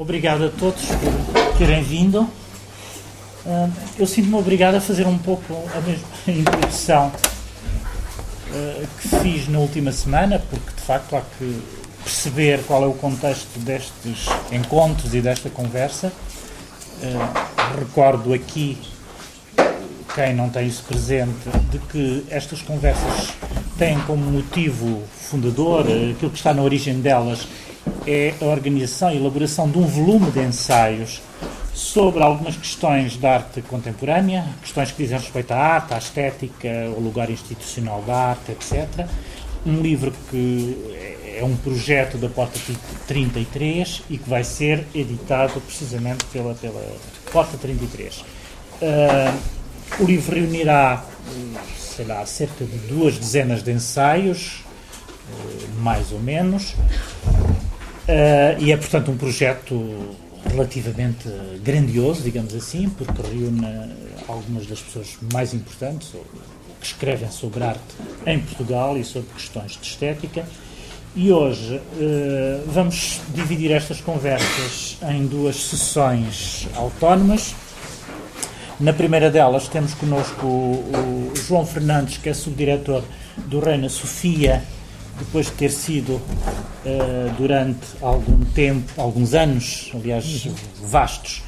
obrigado a todos por terem vindo. Uh, eu sinto-me obrigado a fazer um pouco a mesma introdução uh, que fiz na última semana, porque de facto há que perceber qual é o contexto destes encontros e desta conversa. Uh, recordo aqui, quem não tem isso presente, de que estas conversas têm como motivo fundador, aquilo que está na origem delas, é a organização e elaboração de um volume de ensaios sobre algumas questões da arte contemporânea, questões que dizem respeito à arte, à estética, ao lugar institucional da arte, etc. Um livro que é um projeto da Porta 33 e que vai ser editado precisamente pela, pela Porta 33. Uh, ah, o livro reunirá, sei lá, cerca de duas dezenas de ensaios, uh, mais ou menos, uh, e é, portanto, um projeto relativamente grandioso, digamos assim, porque reúne algumas das pessoas mais importantes que escrevem sobre arte em Portugal e sobre questões de estética. E hoje uh, vamos dividir estas conversas em duas sessões autónomas. Na primeira delas temos connosco o, o João Fernandes, que é subdiretor do Reina Sofia, depois de ter sido uh, durante algum tempo, alguns anos, aliás, vastos,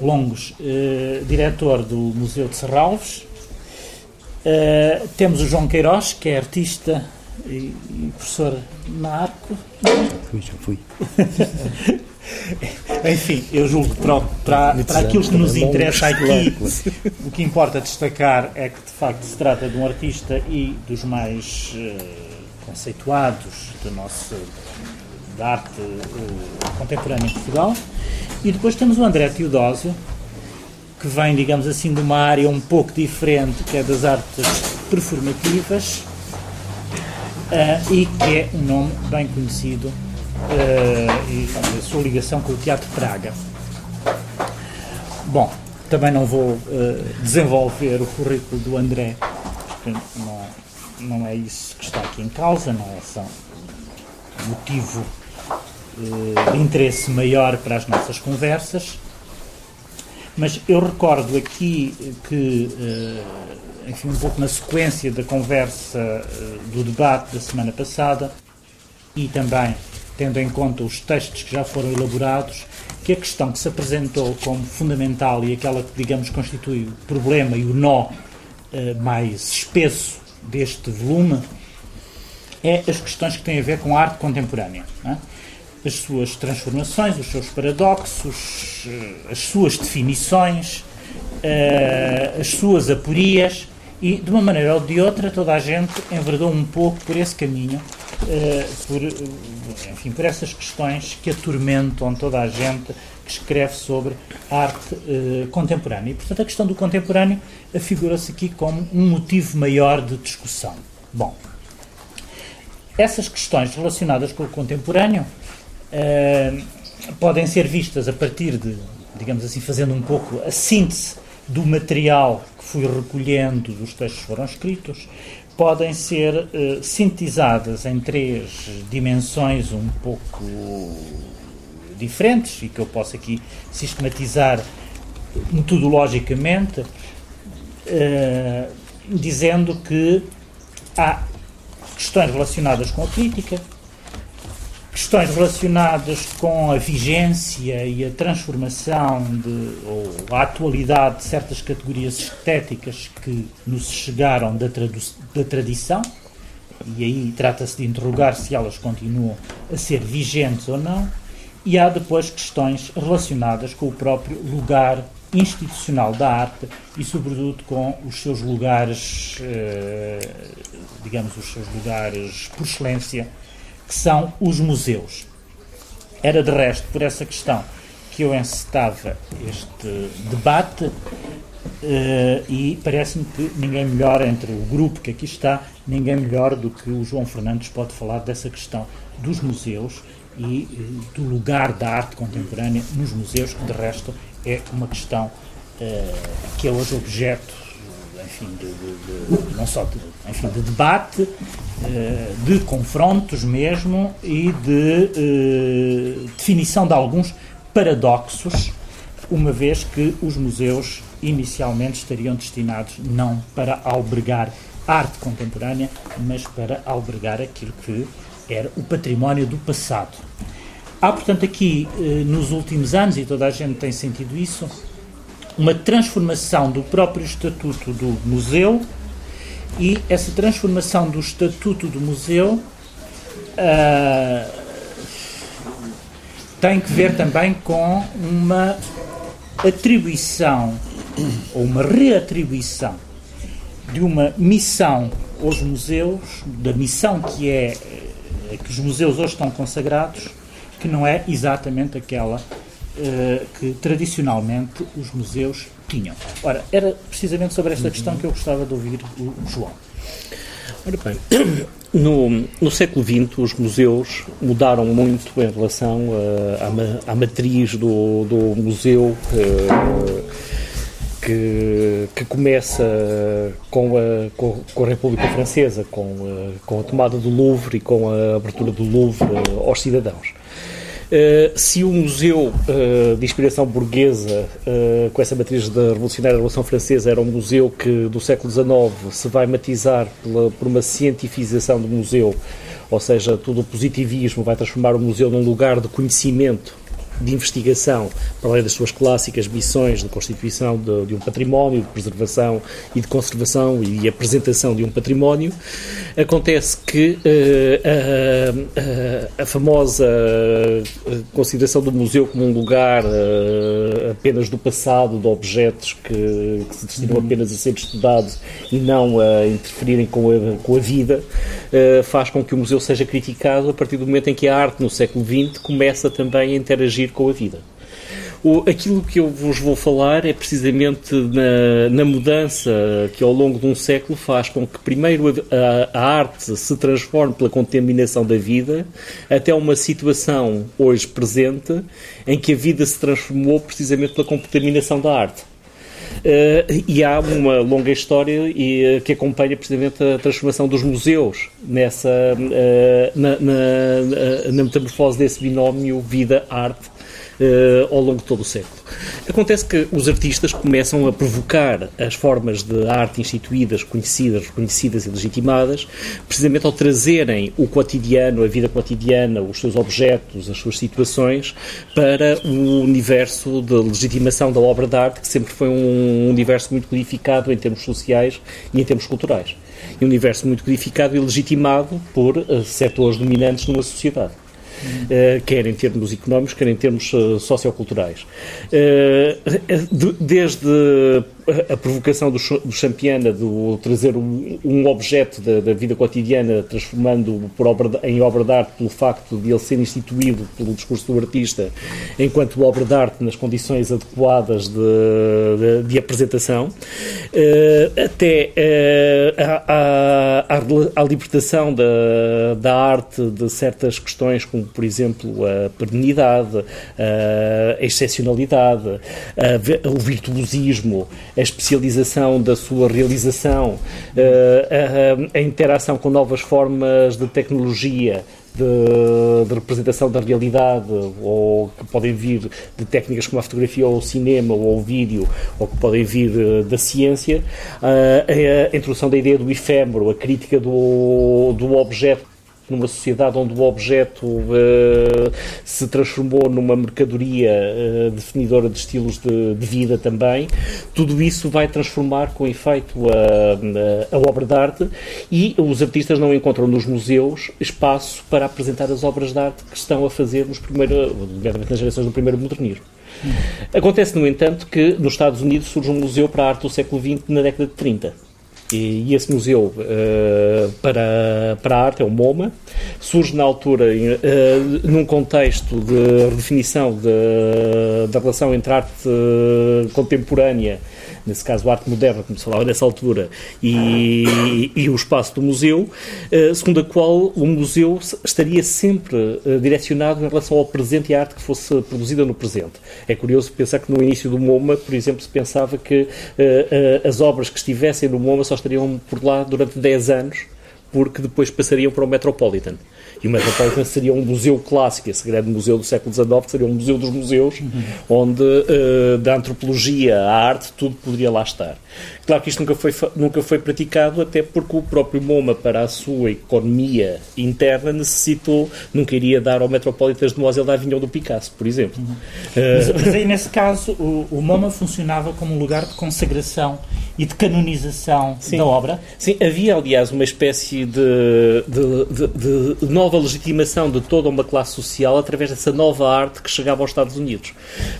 longos, uh, diretor do Museu de Serralves. Uh, temos o João Queiroz, que é artista e, e professor na Arco. Fui, já fui. Enfim, eu julgo para, para, para aquilo que nos interessa aqui, o que importa destacar é que de facto se trata de um artista e dos mais uh, conceituados do nosso, da arte uh, contemporânea em Portugal. E depois temos o André Teodósio, que vem, digamos assim, de uma área um pouco diferente, que é das artes performativas, uh, e que é um nome bem conhecido, uh, e a sua ligação com o Teatro Praga. Bom, também não vou desenvolver o currículo do André, porque não, não é isso que está aqui em causa, não é só motivo eh, de interesse maior para as nossas conversas. Mas eu recordo aqui que, eh, enfim, um pouco na sequência da conversa eh, do debate da semana passada e também tendo em conta os textos que já foram elaborados, que a questão que se apresentou como fundamental e aquela que, digamos, constitui o problema e o nó mais espesso deste volume é as questões que têm a ver com a arte contemporânea. É? As suas transformações, os seus paradoxos, as suas definições, eh, as suas aporias e, de uma maneira ou de outra, toda a gente enverdou um pouco por esse caminho, eh, por, enfim, por essas questões que atormentam toda a gente que escreve sobre arte uh, contemporânea. E, portanto, a questão do contemporâneo afigura-se aqui como um motivo maior de discussão. Bom, essas questões relacionadas com o contemporâneo uh, podem ser vistas a partir de, digamos assim, fazendo um pouco a síntese do material que fui recolhendo dos textos que foram escritos, podem ser uh, sintetizadas em três dimensões um pouco diferentes e que eu posso aqui sistematizar metodologicamente, uh, dizendo que há questões relacionadas com a crítica, questões relacionadas com a vigência e a transformação de, ou a atualidade de certas categorias estéticas que nos chegaram da, da tradição, e aí trata-se de interrogar se elas continuam a ser vigentes ou não e há depois questões relacionadas com o próprio lugar institucional da arte e, sobretudo, com os seus lugares, eh, digamos, os seus lugares por excelência, que são os museus. Era, de resto, por essa questão que eu encetava este debate eh, e parece-me que ninguém melhor, entre o grupo que aqui está, ninguém melhor do que o João Fernandes pode falar dessa questão dos museus e do lugar da arte contemporânea nos museus, que de resto é uma questão uh, que é hoje objeto enfim, de, de, de, não só de, enfim, de debate, uh, de confrontos mesmo e de uh, definição de alguns paradoxos, uma vez que os museus inicialmente estariam destinados não para albergar arte contemporânea, mas para albergar aquilo que era o património do passado. Há, portanto, aqui, eh, nos últimos anos, e toda a gente tem sentido isso, uma transformação do próprio estatuto do museu e essa transformação do estatuto do museu uh, tem que ver também com uma atribuição ou uma reatribuição de uma missão aos museus, da missão que é eh, que os museus hoje estão consagrados, que não é exatamente aquela uh, que tradicionalmente os museus tinham. Ora, era precisamente sobre esta questão que eu gostava de ouvir o João. Ora bem, no, no século XX os museus mudaram muito em relação uh, à, matriz do, do museu uh, que, que, começa com a, com a, República Francesa, com a, com a tomada do Louvre e com a abertura do Louvre aos cidadãos. Uh, se o museu uh, de inspiração burguesa, uh, com essa matriz da revolucionária Revolução Francesa, era um museu que do século XIX se vai matizar pela, por uma cientifização do museu, ou seja, todo o positivismo vai transformar o museu num lugar de conhecimento de investigação, para além das suas clássicas missões de constituição de, de, um património, de preservação e de conservação e apresentação de um património, acontece que uh, a, a, a, famosa eh, consideração do museu como um lugar uh, apenas do passado, de objetos que, que se destinam uhum. apenas a ser estudados e não a interferirem com a, com a vida, uh, faz com que o museu seja criticado a partir do momento em que a arte no século XX começa também a interagir interagir com a vida. O, aquilo que eu vos vou falar é precisamente na, na, mudança que ao longo de um século faz com que primeiro a, a, arte se transforme pela contaminação da vida até uma situação hoje presente em que a vida se transformou precisamente pela contaminação da arte. Uh, e há uma longa história e, uh, que acompanha precisamente a transformação dos museus nessa, uh, na, na, na metamorfose desse binómio vida-arte ao longo de todo o século. Acontece que os artistas começam a provocar as formas de arte instituídas, conhecidas, reconhecidas e legitimadas, precisamente ao trazerem o cotidiano, a vida cotidiana, os seus objetos, as suas situações, para o universo de legitimação da obra de arte, que sempre foi um universo muito codificado em termos sociais e em termos culturais. E um universo muito codificado e legitimado por uh, setores dominantes numa sociedade. Eh, quer em termos económicos, quer em termos uh, socioculturais. Uh, desde a provocação do, do Champiana de trazer um, um objeto da, da, vida cotidiana, transformando obra em obra de arte pelo facto de ele ser instituído pelo discurso do artista enquanto obra de arte nas condições adequadas de, de, de apresentação, uh, até uh, à libertação da, da arte de certas questões, como por exemplo a perenidade, a excepcionalidade, a, o virtuosismo, a especialização da sua realização, eh, a, a, a interação com novas formas de tecnologia, de, de, representação da realidade, ou que podem vir de técnicas como a fotografia ou o cinema ou o vídeo, ou que podem vir de, da ciência, a, a, introdução da ideia do efêmero, a crítica do, do objeto numa sociedade onde o objeto uh, se transformou numa mercadoria uh, definidora de estilos de, de, vida também, tudo isso vai transformar com efeito a, a, obra de arte e os artistas não encontram nos museus espaço para apresentar as obras de arte que estão a fazer nos primeiros, nas gerações do primeiro modernismo. Acontece, no entanto, que nos Estados Unidos surge um museu para a arte do século XX na década de 30 e, e esse museu uh, para, para a arte é o MoMA. Surge na altura uh, num contexto de redefinição de, da relação entre arte uh, contemporânea nesse caso a arte moderna, como se falava nessa altura, e, e o espaço do museu, eh, segundo a qual o museu estaria sempre eh, direcionado em relação ao presente e à arte que fosse produzida no presente. É curioso pensar que no início do MoMA, por exemplo, se pensava que eh, as obras que estivessem no MoMA só estariam por lá durante 10 anos porque depois passariam para o Metropolitan. E o Metropolitan seria um museu clássico, esse grande museu do século XIX, seria um museu dos museus, uhum. onde uh, da antropologia à arte tudo poderia lá estar. Claro que isto nunca foi, nunca foi praticado, até porque o próprio MoMA, para a sua economia interna, necessitou, nunca iria dar ao Metropolitan de Moselle da Avignon do Picasso, por exemplo. Uhum. Uh, mas, mas, aí, nesse caso, o, o MoMA funcionava como um lugar de consagração e de canonização Sim. da obra? Sim, havia, aliás, uma espécie de, de, de, de, nova legitimação de toda uma classe social através dessa nova arte que chegava aos Estados Unidos.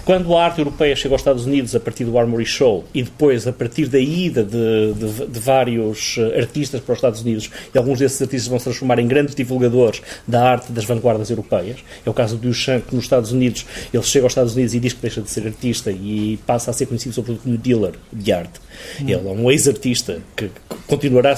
Quando a arte europeia chega aos Estados Unidos a partir do Armory Show e depois a partir da ida de, vários eh, artistas para os Estados Unidos, e alguns desses artistas vão se transformar em grandes divulgadores da arte das vanguardas europeias, é o caso do Duchamp, que nos Estados Unidos, ele chega aos Estados Unidos e diz que deixa de ser artista e passa a ser conhecido sobretudo como dealer de arte. Ele é um ex-artista que continuará,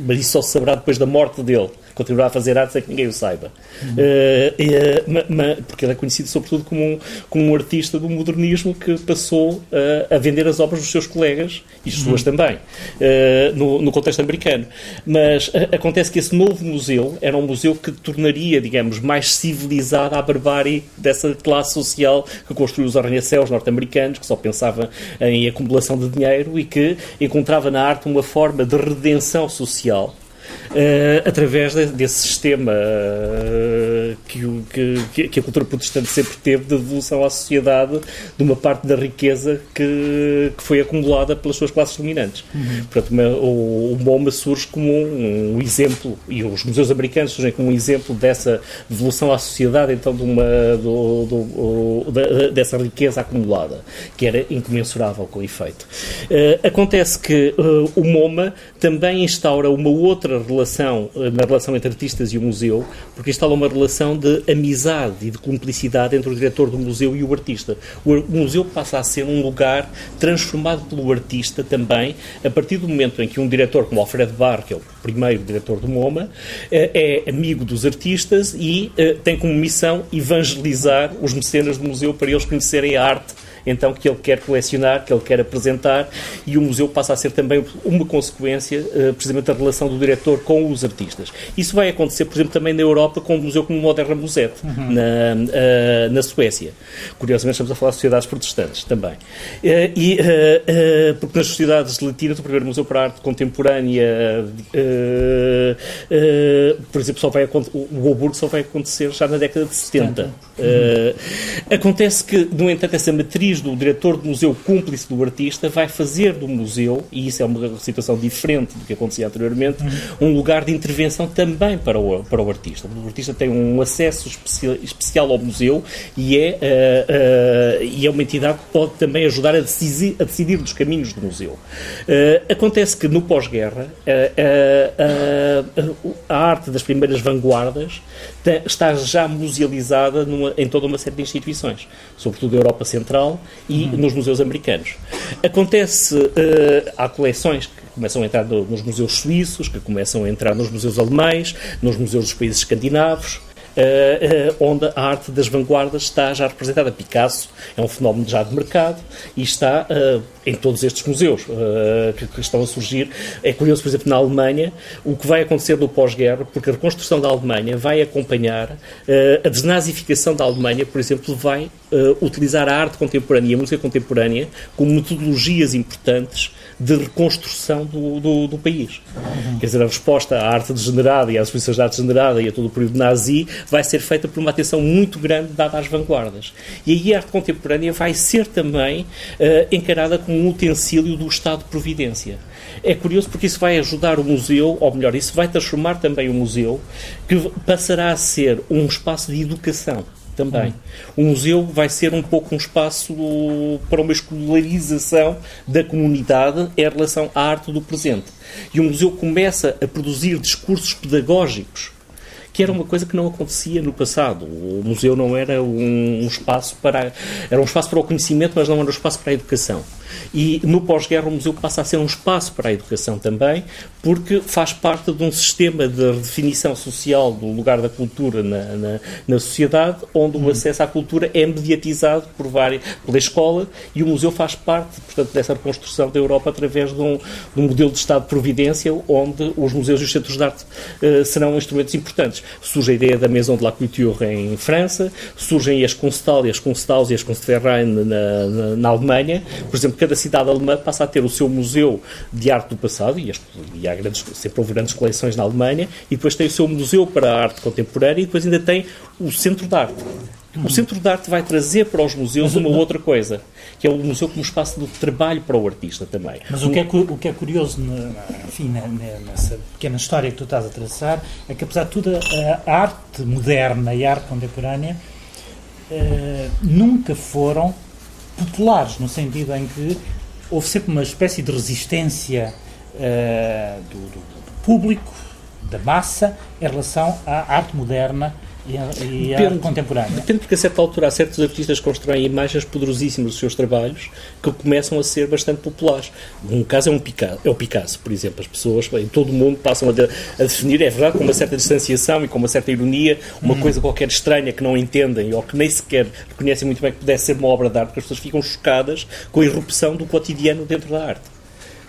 mas isso só se saberá depois da morte dele continuará a fazer arte sem que ninguém o saiba. Uhum. Uh, porque ele é conhecido sobretudo como um, como um artista do modernismo que passou uh, a vender as obras dos seus colegas e as suas uhum. também, uh, no, no, contexto americano. Mas acontece que esse novo museu era um museu que tornaria, digamos, mais civilizada a barbárie dessa classe social que construiu os arranha-céus norte-americanos, que só pensava em acumulação de dinheiro e que encontrava na arte uma forma de redenção social uh, através de, desse sistema uh, que, que, que, a cultura protestante sempre teve de devolução à sociedade de uma parte da riqueza que, que foi acumulada pelas suas classes dominantes. Uhum. Portanto, uma, o, o MoMA surge como um, um, exemplo, e os museus americanos surgem como um exemplo dessa devolução à sociedade, então, de uma, do, do, da, dessa riqueza acumulada, que era incomensurável com o efeito. Uh, acontece que o MoMA também instaura uma outra relação, eh, na relação entre artistas e o museu, porque instala uma relação de amizade e de cumplicidade entre o diretor do museu e o artista. O museu passa a ser um lugar transformado pelo artista também, a partir do momento em que um diretor como Alfred Barr, que é o primeiro diretor do MoMA, eh, é amigo dos artistas e eh, tem como missão evangelizar os mecenas do museu para eles conhecerem a arte então que ele quer colecionar, que ele quer apresentar, e o museu passa a ser também uma consequência, uh, precisamente, da relação do diretor com os artistas. Isso vai acontecer, por exemplo, também na Europa com um museu como o Moderna Musette, uhum. na, uh, na Suécia. Curiosamente, estamos a falar de sociedades protestantes também. Uh, e, porque nas sociedades latinas, o primeiro museu para a arte contemporânea, por exemplo, só vai, o Goburg só vai acontecer já na década de 70. Uhum. acontece que, no entanto, essa matriz do diretor do museu cúmplice do artista vai fazer do museu, e isso é uma situação diferente do que acontecia anteriormente, uhum. um lugar de intervenção também para o, para o artista. O artista tem um acesso especial, especial ao museu e é, uh, uh, e é uma entidade que pode também ajudar a decidir, a decidir dos caminhos do museu. Uh, acontece que no pós-guerra a arte das primeiras vanguardas está já musealizada numa, em toda uma série de instituições, sobretudo a Europa Central e uhum. nos museus americanos. Acontece, uh, há coleções que começam a entrar no, nos museus suíços, que começam a entrar nos museus alemães, nos museus dos países escandinavos, onde a arte das vanguardas está já representada. Picasso é um fenómeno já de mercado e está uh, em todos estes museus que, estão a surgir. É curioso, por exemplo, na Alemanha, o que vai acontecer no pós-guerra, porque a reconstrução da Alemanha vai acompanhar a desnazificação da Alemanha, por exemplo, vai utilizar a arte contemporânea e a música contemporânea como metodologias importantes de reconstrução do, do, do país. Uhum. Quer dizer, a resposta à arte degenerada e às suíças de arte degenerada e a todo o período nazi vai ser feita por uma atenção muito grande dada às vanguardas. E aí a arte contemporânea vai ser também uh, encarada como um utensílio do Estado de Providência. É curioso porque isso vai ajudar o museu, ou melhor, isso vai transformar também o museu, que passará a ser um espaço de educação também. O museu vai ser um pouco um espaço para uma escolarização da comunidade em relação à arte do presente. E o museu começa a produzir discursos pedagógicos que era uma coisa que não acontecia no passado. O museu não era um, espaço para era um espaço para o conhecimento, mas não era um espaço para a educação. E no pós-guerra o museu passa a ser um espaço para a educação também, porque faz parte de um sistema de redefinição social do lugar da cultura na, na, na sociedade, onde o hum. acesso à cultura é mediatizado por várias, pela escola e o museu faz parte, portanto, dessa reconstrução da Europa através de um, de um modelo de Estado de providência, onde os museus e os centros de arte uh, serão instrumentos importantes. Surge a ideia da Maison de la Couture em França, surgem as Constal e as Constals e as Kunstverein na, na, na, Alemanha. Por exemplo, cada cidade alemã passa a ter o seu museu de arte do passado, e, as, e há grandes, sempre houve grandes coleções na Alemanha, e depois tem o seu museu para a arte contemporânea, e depois ainda tem o Centro de Arte. O Centro de Arte vai trazer para os museus uma outra coisa, que é o museu como espaço de trabalho para o artista também. Mas o que é, o que é curioso, enfim, nessa pequena história que tu estás a traçar, é que apesar de tudo, a arte moderna e a arte contemporânea uh, nunca foram populares, no sentido em que houve sempre uma espécie de resistência uh, do, do público, da massa, em relação à arte moderna e a, e depende, contemporânea. Depende, porque a certa altura há certos artistas que constroem imagens poderosíssimas dos seus trabalhos que começam a ser bastante populares. Um caso é, um Picasso, é o Picasso, por exemplo. As pessoas em todo o mundo passam a, de, a, definir, é verdade, com uma certa distanciação e com uma certa ironia, uma hum. coisa qualquer estranha que não entendem ou que nem sequer reconhecem muito bem que pudesse ser uma obra de arte, porque as pessoas ficam chocadas com a irrupção do cotidiano dentro da arte.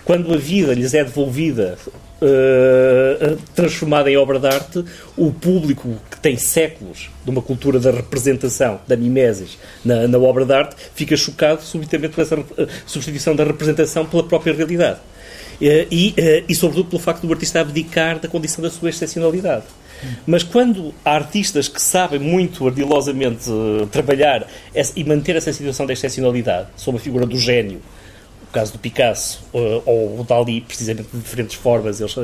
Quando a vida lhes é devolvida uh, transformada em obra de arte, o público que tem séculos de uma cultura da representação, da mimesis, na, na obra de arte, fica chocado subitamente com essa uh, substituição da representação pela própria realidade. E, e, sobretudo, pelo facto do artista abdicar da condição da sua excepcionalidade. Mas quando há artistas que sabem muito ardilosamente trabalhar e manter essa situação de excepcionalidade, sob a figura do gênio, caso do Picasso uh, ou o Dali, precisamente de diferentes formas, eles, uh,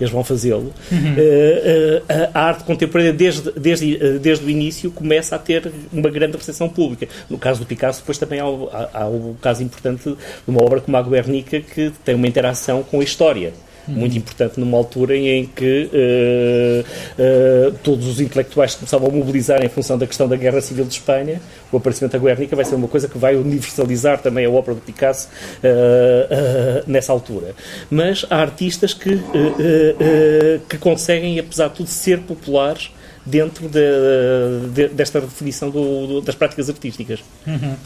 eles vão fazê-lo. Uhum. Uh, a arte contemporânea, desde, desde, desde o início, começa a ter uma grande recepção pública. No caso do Picasso, depois também há, há, há o caso importante de uma obra como a Guernica, que tem uma interação com a história muito importante numa altura em que uh, uh, todos os intelectuais começavam a mobilizar em função da questão da Guerra Civil de Espanha. O aparecimento da Guernica vai ser uma coisa que vai universalizar também a obra do Picasso uh, nessa altura. Mas há artistas que, que conseguem, apesar de tudo, ser populares dentro de, de, desta definição do, do, das práticas artísticas. Uhum.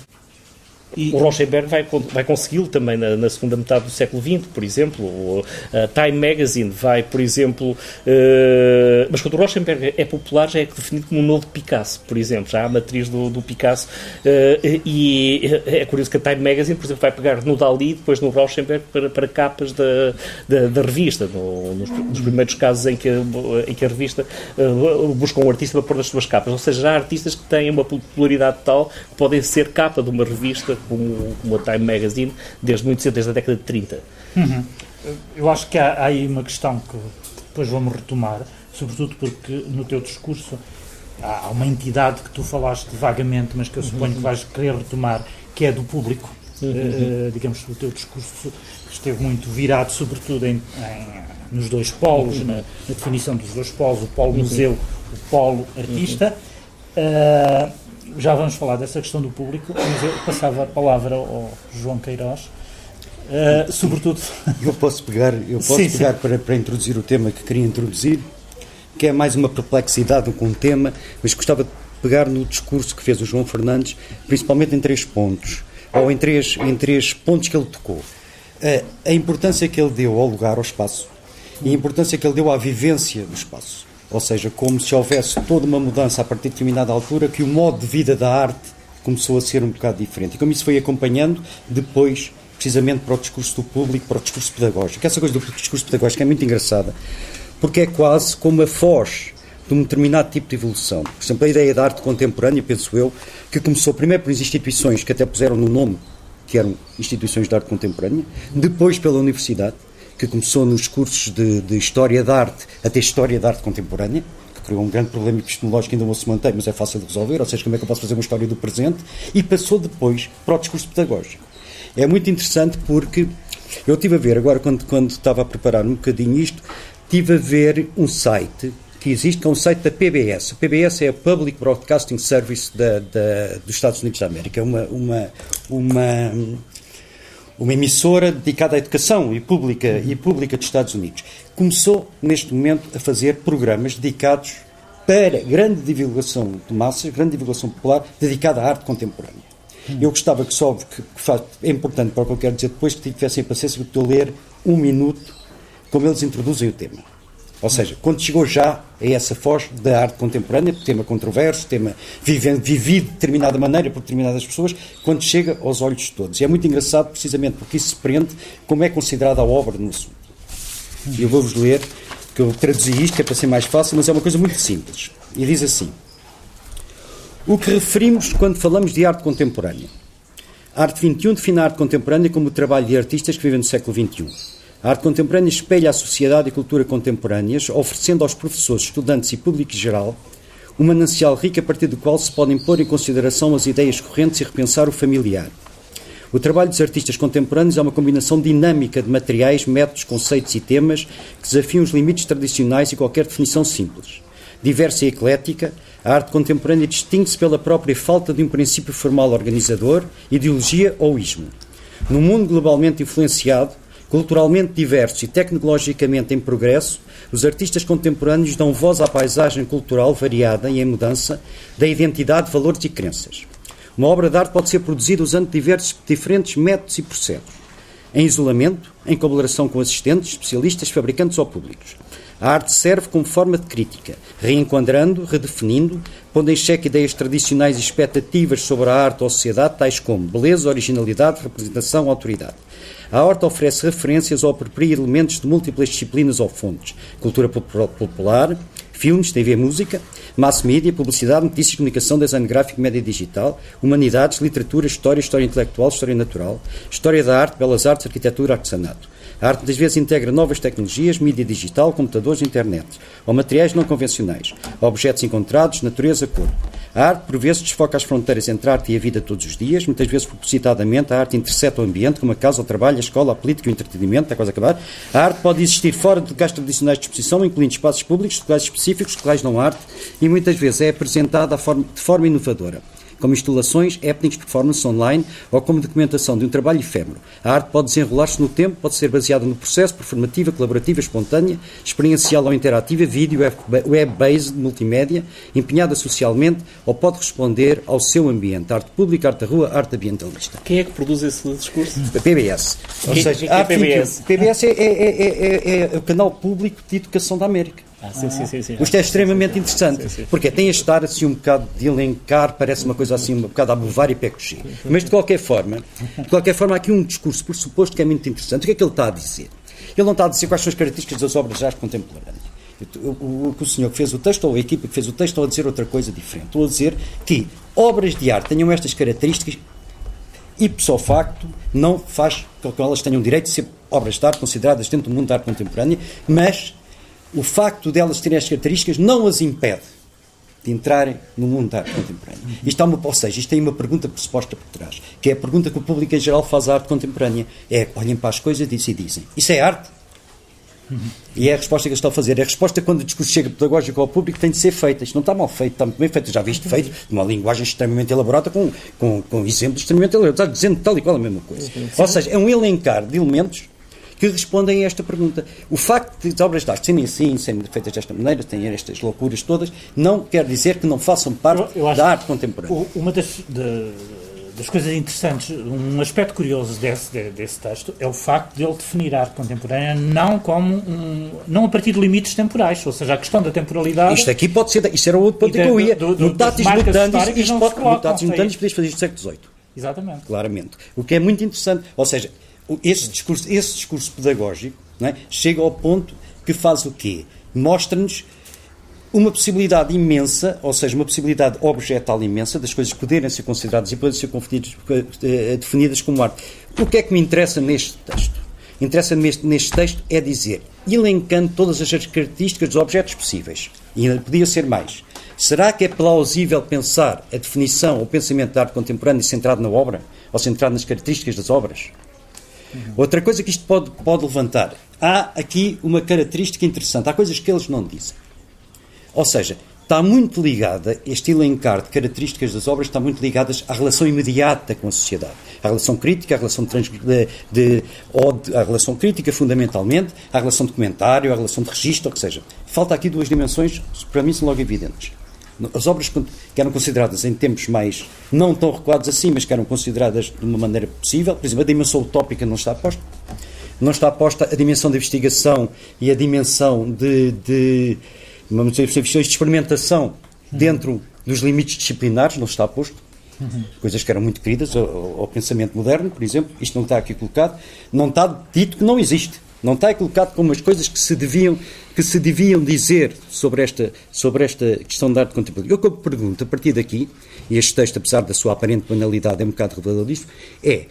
E... O Rauschenberg vai, vai consegui-lo também na, na, segunda metade do século XX, por exemplo. O, a Time Magazine vai, por exemplo. Uh, mas quando o Rauschenberg é popular, já é definido como um novo Picasso, por exemplo. Já há a matriz do, do Picasso. Uh, e é curioso que a Time Magazine, por exemplo, vai pegar no Dali depois no Rauschenberg para, para capas da, da, da revista. No, nos, nos, primeiros casos em que, em que a revista uh, busca um artista para pôr nas suas capas. Ou seja, já há artistas que têm uma popularidade tal que podem ser capa de uma revista como, como a Time Magazine, desde muito cedo, desde a década de 30. Uhum. Eu acho que há, há, aí uma questão que depois vamos retomar, sobretudo porque no teu discurso há uma entidade que tu falaste vagamente, mas que eu suponho uhum. que vais querer retomar, que é do público. Uhum. Uh, digamos que o teu discurso esteve muito virado, sobretudo em, em nos dois polos, uhum. na, na, definição dos dois polos, o polo uhum. museu, o polo artista. Uh, já vamos falar dessa questão do público, mas eu passava a palavra ao João Queiroz. Uh, sobretudo. Eu posso pegar, eu posso sim, pegar sim. Para, para introduzir o tema que queria introduzir, que é mais uma perplexidade com o tema, mas gostava de pegar no discurso que fez o João Fernandes, principalmente em três pontos, ou em três, em três pontos que ele tocou. Uh, a importância que ele deu ao lugar, ao espaço, e a importância que ele deu à vivência do espaço. Ou seja, como se houvesse toda uma mudança a partir de determinada altura, que o modo de vida da arte começou a ser um bocado diferente. E como isso foi acompanhando depois, precisamente para o discurso do público, para o discurso pedagógico. Essa coisa do discurso pedagógico é muito engraçada, porque é quase como a foz de um determinado tipo de evolução. Por exemplo, a ideia da arte contemporânea, penso eu, que começou primeiro por instituições que até puseram no nome que eram instituições de arte contemporânea, depois pela universidade, que começou nos cursos de, de História da Arte até História da Arte Contemporânea, que criou um grande problema epistemológico que ainda não se mantém, mas é fácil de resolver, ou seja, como é que eu posso fazer uma história do presente, e passou depois para o discurso pedagógico. É muito interessante porque eu estive a ver, agora quando, quando estava a preparar um bocadinho isto, estive a ver um site que existe, que é um site da PBS. A PBS é a Public Broadcasting Service da, da, dos Estados Unidos da América. É uma, uma, uma uma emissora dedicada à educação e pública, e pública dos Estados Unidos. Começou, neste momento, a fazer programas dedicados para grande divulgação de massas, grande divulgação popular, dedicada à arte contemporânea. Eu gostava que só, que, que é importante para o que eu quero dizer depois, que tivessem a paciência de eu ler um minuto como eles introduzem o tema. Ou seja, quando chegou já a essa foz da arte contemporânea, tema controverso, tema vivido, de determinada maneira por determinadas pessoas, quando chega aos olhos de todos. E é muito engraçado, precisamente porque isso se prende como é considerada a obra no assunto. E eu vou-vos ler, que eu traduzi isto, é para ser mais fácil, mas é uma coisa muito simples. E diz assim: O que referimos quando falamos de arte contemporânea? A Arte 21 define a arte contemporânea como o trabalho de artistas que vivem no século XXI a arte contemporânea espelha a sociedade e cultura contemporâneas, oferecendo aos professores, estudantes e público geral um manancial rico a partir do qual se podem pôr em consideração as ideias correntes e repensar o familiar. O trabalho dos artistas contemporâneos é uma combinação dinâmica de materiais, métodos, conceitos e temas que desafiam os limites tradicionais e qualquer definição simples. Diversa e eclética, a arte contemporânea distingue-se pela própria falta de um princípio formal organizador, ideologia ou ismo. Num mundo globalmente influenciado, Culturalmente diversos e tecnologicamente em progresso, os artistas contemporâneos dão voz à paisagem cultural variada e em mudança da identidade, valores e crenças. Uma obra de arte pode ser produzida usando diversos, diferentes métodos e processos. Em isolamento, em colaboração com assistentes, especialistas, fabricantes ou públicos. A arte serve como forma de crítica, reenquadrando, redefinindo, pondo em xeque ideias tradicionais e expectativas sobre a arte ou a sociedade, tais como beleza, originalidade, representação, autoridade. A horta oferece referências ou apropria elementos de múltiplas disciplinas ou fontes. Cultura popular, filmes, TV, música, mass media, publicidade, notícias, comunicação, design gráfico, média digital, humanidades, literatura, história, história intelectual, história natural, história da arte, belas artes, arquitetura, artesanato. A arte muitas vezes integra novas tecnologias, mídia digital, computadores, internet, ou materiais não convencionais, objetos encontrados, natureza, corpo. A arte, por vezes, desfoca as fronteiras entre a arte e a vida todos os dias, muitas vezes propositadamente a arte intercepta o ambiente, como a casa, o trabalho, a escola, a política, o entretenimento, quase a acabar. A arte pode existir fora de locais tradicionais de exposição, incluindo espaços públicos, locais específicos, locais não arte, e muitas vezes é apresentada de forma inovadora como instalações, happenings, performance online ou como documentação de um trabalho efêmero. A arte pode desenrolar-se no tempo, pode ser baseada no processo, performativa, colaborativa, espontânea, experiencial ou interativa, vídeo, web-based, multimédia, empenhada socialmente ou pode responder ao seu ambiente. Arte pública, arte da rua, arte ambientalista. Quem é que produz esse discurso? A PBS. Ou seja, a PBS? PBS é, é, é, é o canal público de educação da América. Ah, sim, sim, sim, sim. Isto é extremamente interessante, porque tem este ar assim um bocado de elencar, parece uma coisa assim um bocado a bovar e pecochi. Mas de qualquer forma, de qualquer forma, há aqui um discurso por suposto que é muito interessante. O que é que ele está a dizer? Ele não está a dizer quais são as características das obras de arte contemporâneas. O, o, o, senhor que fez o texto ou a equipa que fez o texto estão a dizer outra coisa diferente. Estão a dizer que obras de arte tenham estas características ipso facto não faz com que elas tenham direito de ser obras de arte consideradas dentro do mundo da arte contemporânea, mas o facto delas terem as características não as impede de entrarem no mundo da arte contemporânea. Isto é uma, ou seja, isto tem uma pergunta pressuposta por trás, que é a pergunta que o público em geral faz à arte contemporânea. É, olhem para as coisas e dizem, isso é arte? E é a resposta que eles estão a fazer. É a resposta quando o discurso chega pedagógico ao público tem de ser feita. Isto não está mal feito, está muito bem feito. Já viste feito de uma linguagem extremamente elaborada, com, com, com exemplos extremamente elaborados, dizendo tal e qual a mesma coisa. Ou seja, é um elencar de elementos que respondem a esta pergunta. O facto de as obras de arte serem assim, serem feitas desta maneira, têm estas loucuras todas, não quer dizer que não façam parte eu, eu da arte contemporânea. Uma das, de, das coisas interessantes, um aspecto curioso desse, desse texto é o facto de ele definir a arte contemporânea não como um, não a partir de limites temporais, ou seja, a questão da temporalidade. Isto aqui pode ser, isto era o outro ponto que eu ia. Mutatis mutandis, isto pode, mutatis mutandis, podias fazer isto no século XVIII. Exatamente. Claramente. O que é muito interessante. Ou seja, esse discurso, esse discurso pedagógico é? chega ao ponto que faz o quê? Mostra-nos uma possibilidade imensa, ou seja, uma possibilidade objetal imensa das coisas poderem ser consideradas e poderem ser eh, definidas como arte. O que é que me interessa neste texto? Interessa-me neste texto é dizer, elencando todas as características dos objetos possíveis, e podia ser mais. Será que é plausível pensar a definição, o pensamento da arte contemporânea centrado na obra, ou centrado nas características das obras? Uhum. Outra coisa que isto pode, pode levantar. Há aqui uma característica interessante. Há coisas que eles não dizem. Ou seja, está muito ligada, este elencar de características das obras está muito ligadas à relação imediata com a sociedade. a relação crítica, a relação de, de, de, a relação crítica fundamentalmente, a relação de comentário, a relação de registro, ou seja, falta aqui duas dimensões, para mim são logo evidentes. As obras que eram consideradas em tempos mais não tão recuados assim, mas que eram consideradas de uma maneira possível, por exemplo, a dimensão utópica não está posta. Não está posta a dimensão de investigação e a dimensão de, de vamos dizer, de experimentação dentro dos limites disciplinares, não está posto. Coisas que eram muito queridas ao, ao, pensamento moderno, por exemplo, isto não está aqui colocado, não está dito que não existe. Não está colocado como as coisas que se deviam, que se deviam dizer sobre esta, sobre esta questão da arte contemporânea. O que eu pergunto, a partir daqui, e este texto, apesar da sua aparente banalidade, é um bocado revelador disso, é,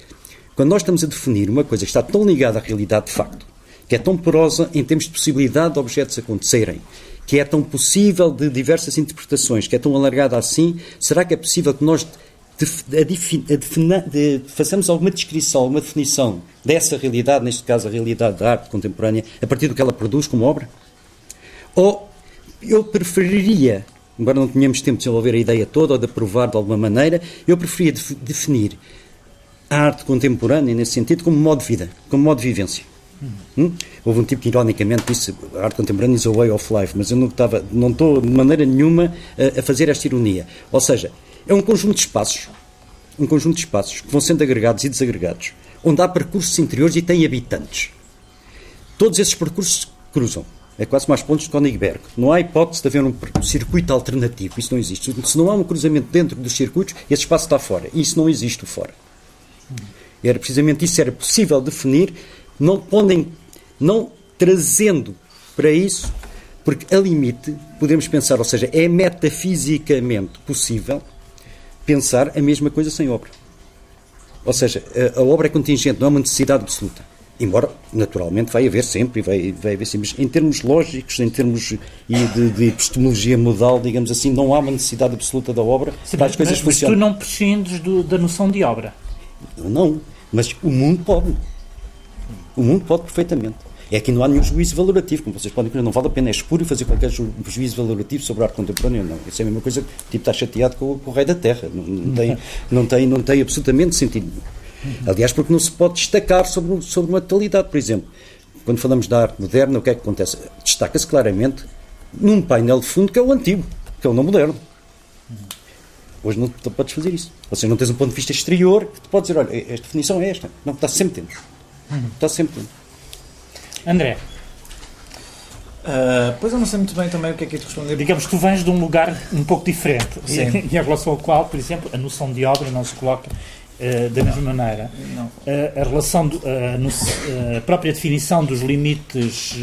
quando nós estamos a definir uma coisa que está tão ligada à realidade de facto, que é tão porosa em termos de possibilidade de objetos acontecerem, que é tão possível de diversas interpretações, que é tão alargada assim, será que é possível que nós de, façamos alguma descrição, alguma definição dessa realidade, neste caso a realidade da arte contemporânea, a partir do que ela produz como obra? Ou eu preferiria, embora não tenhamos tempo de desenvolver a ideia toda ou de aprovar de alguma maneira, eu preferia definir a arte contemporânea, nesse sentido, como modo de vida, como modo de vivência. Hum? Houve um tipo que ironicamente disse a arte contemporânea is a way of life, mas eu não, estava, não estou de maneira nenhuma a, a fazer esta ironia. Ou seja, é um conjunto de espaços, um conjunto de espaços que vão sendo agregados e desagregados, onde há percursos interiores e tem habitantes. Todos esses percursos cruzam. É quase mais pontos de Königsberg. Não há hipótese de haver um circuito alternativo. Isso não existe. Se não há um cruzamento dentro dos circuitos, esse espaço está fora. Isso não existe fora. Era precisamente isso era possível definir, não podem, não trazendo para isso, porque a limite podemos pensar, ou seja, é metafisicamente possível pensar a mesma coisa sem obra. Ou seja, a, a obra é contingente, não é uma necessidade absoluta. Embora, naturalmente, vai haver sempre, vai, vai haver sempre, mas em termos lógicos, em termos de, de, epistemologia modal, digamos assim, não há uma necessidade absoluta da obra Sim, para as coisas mas, funcionem. Mas tu não prescindes do, da noção de obra? Não, mas o mundo pode. O mundo pode perfeitamente. É que não há nenhum juízo valorativo, como vocês podem ver, não vale a pena, é espúrio fazer qualquer ju juízo valorativo sobre a arte contemporânea, não. Isso é a mesma coisa que tipo, está chateado com, com o rei da terra. Não, não, tem, não, tem, não tem absolutamente sentido. Aliás, porque não se pode destacar sobre, sobre uma totalidade, por exemplo. Quando falamos da arte moderna, o que é que acontece? Destaca-se claramente num painel de fundo que é o antigo, que é o não moderno. Hoje não podes fazer isso. Ou seja, não tens um ponto de vista exterior que te pode dizer, olha, esta definição é esta. Não, está sempre dentro. Está sempre dentro. André. Uh, pois eu não sei muito bem também o que é que é de responder. Digamos, tu vens de um lugar um pouco diferente, Sim. em relação ao qual, por exemplo, a noção de obra não se coloca uh, da mesma maneira. Não. Uh, a relação, do, a própria definição dos limites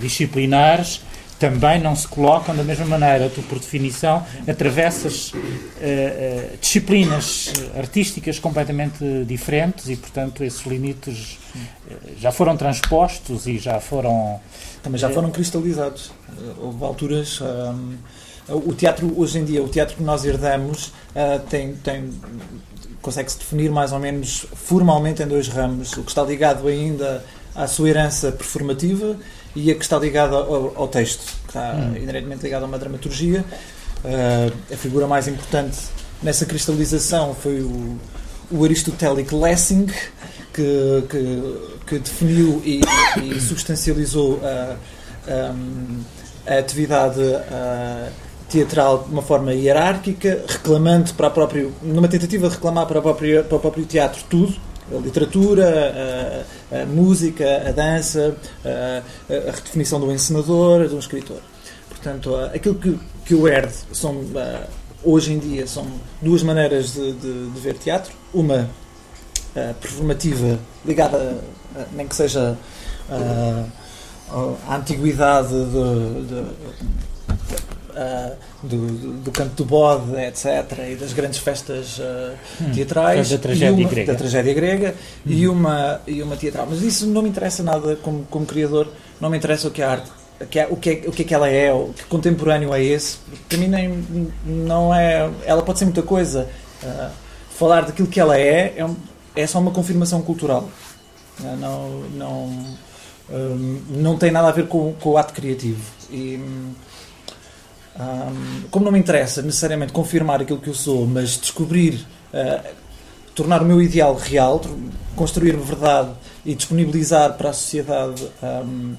disciplinares também não se colocam da mesma maneira. Tu, por definição, atravessas uh, uh, disciplinas artísticas completamente diferentes e, portanto, esses limites uh, já foram transpostos e já foram. Também já foram cristalizados. Houve alturas. Um, o teatro, hoje em dia, o teatro que nós herdamos tem, tem consegue-se definir mais ou menos formalmente em dois ramos. O que está ligado ainda à sua herança performativa e a que está ligada ao, ao texto, que está hum. inerentemente ligada a uma dramaturgia. Uh, a figura mais importante nessa cristalização foi o, o Aristotélico Lessing, que, que, que definiu e, e substancializou a, a, a atividade a, teatral de uma forma hierárquica, reclamando para a própria, numa tentativa de reclamar para, a própria, para o próprio teatro tudo, a literatura, a, a música, a dança, a, a, redefinição do encenador, de um escritor. Portanto, aquilo que, que o herde são, hoje em dia, são duas maneiras de, de, de ver teatro. Uma performativa, ligada, nem que seja à antiguidade de, de uh, do, do, do, canto do bode, etc., e das grandes festas uh, hum, teatrais. Da tragédia uma, grega. Da tragédia grega hum. e, uma, e uma teatral. Mas isso não me interessa nada como, como criador, não me interessa o que a arte. Que é, o, que é, o que é que ela é, o que contemporâneo é esse, para mim nem, não é. Ela pode ser muita coisa. Uh, falar daquilo que ela é é, um, é só uma confirmação cultural. Uh, não, não, não tem nada a ver com, com o ato criativo. E, um, como não me interessa necessariamente confirmar aquilo que eu sou, mas descobrir uh, tornar o meu ideal real, construir verdade e disponibilizar para a sociedade um,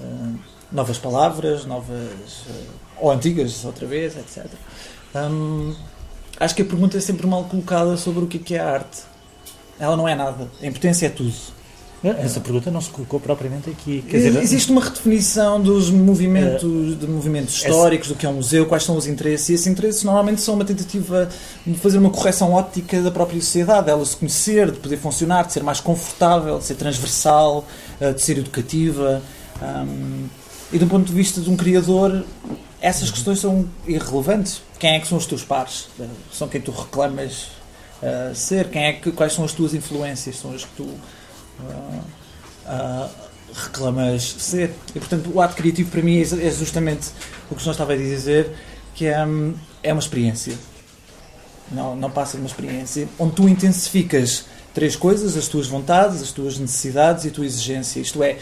um, novas palavras, novas uh, ou antigas outra vez, etc. Um, acho que a pergunta é sempre mal colocada sobre o que é, é a arte. Ela não é nada. A impotência é tudo. Essa pergunta não se colocou propriamente aqui. Dizer, Existe uma redefinição dos movimentos, uh, de movimentos históricos, essa... do que é um museu, quais são os interesses, e esses interesses normalmente são uma tentativa de fazer uma correção óptica da própria sociedade, dela se conhecer, de poder funcionar, de ser mais confortável, de ser transversal, uh, de ser educativa. Um, e do ponto de vista de um criador, essas questões são irrelevantes. Quem é que são os teus pares? São quem tu reclamas uh, ser? Quem é que, quais são as tuas influências? São as que tu uh, reclamas ser. E, portanto, o ato criativo para mim é, é justamente o que nós estava a dizer, que é, hum, é uma experiência. Não, não passa de uma experiência onde tu intensificas três coisas: as tuas vontades, as tuas necessidades e a tua exigência. Isto é,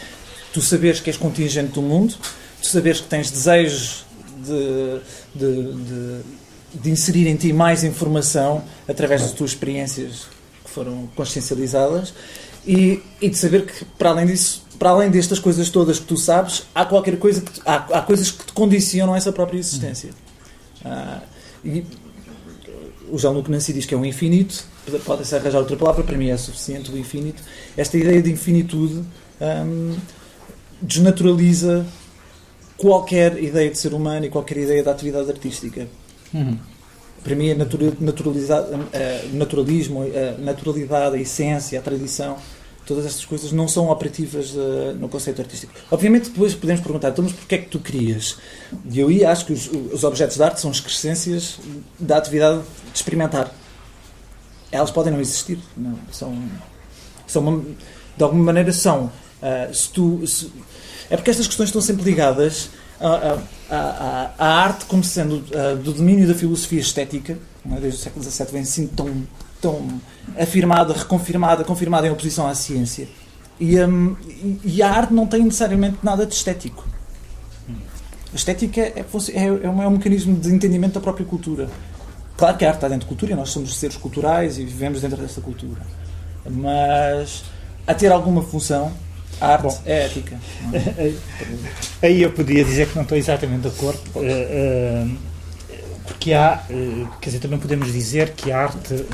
tu saberes que és contingente do mundo, tu saberes que tens desejos de, de, de, de inserir em ti mais informação através das tuas experiências que foram consciencializadas e, e de saber que, para além disso, para além destas coisas todas que tu sabes, há qualquer coisa que há, há, coisas que te condicionam essa própria existência. Ah, e o Jean-Luc Nancy diz que é um infinito, pode-se arranjar outra palavra, para mim é suficiente o infinito. Esta ideia de infinitude hum, desnaturaliza qualquer ideia de ser humano e qualquer ideia de atividade artística. Uhum. Para mim, a naturalismo, a naturalidade, a essência, a tradição, todas estas coisas não são operativas uh, no conceito artístico. Obviamente, depois podemos perguntar, então, mas porquê é que tu crias? E eu acho que os, os objetos de arte são excrescências da atividade de experimentar. Elas podem não existir. Não, são, são uma, de alguma maneira, são. Uh, se tu, se, é porque estas questões estão sempre ligadas à, à, à arte como sendo uh, do domínio da filosofia estética, é? desde o século XVII vem assim tão, tão afirmada, reconfirmada, confirmada em oposição à ciência. E, um, e a arte não tem necessariamente nada de estético. A estética é, é, é, um, é um mecanismo de entendimento da própria cultura. Claro que a arte está dentro de cultura e nós somos seres culturais e vivemos dentro dessa cultura. Mas a ter alguma função, a arte Bom, é ética. Aí eu podia dizer que não estou exatamente de acordo, uh, uh, porque há, uh, quer dizer, também podemos dizer que a arte,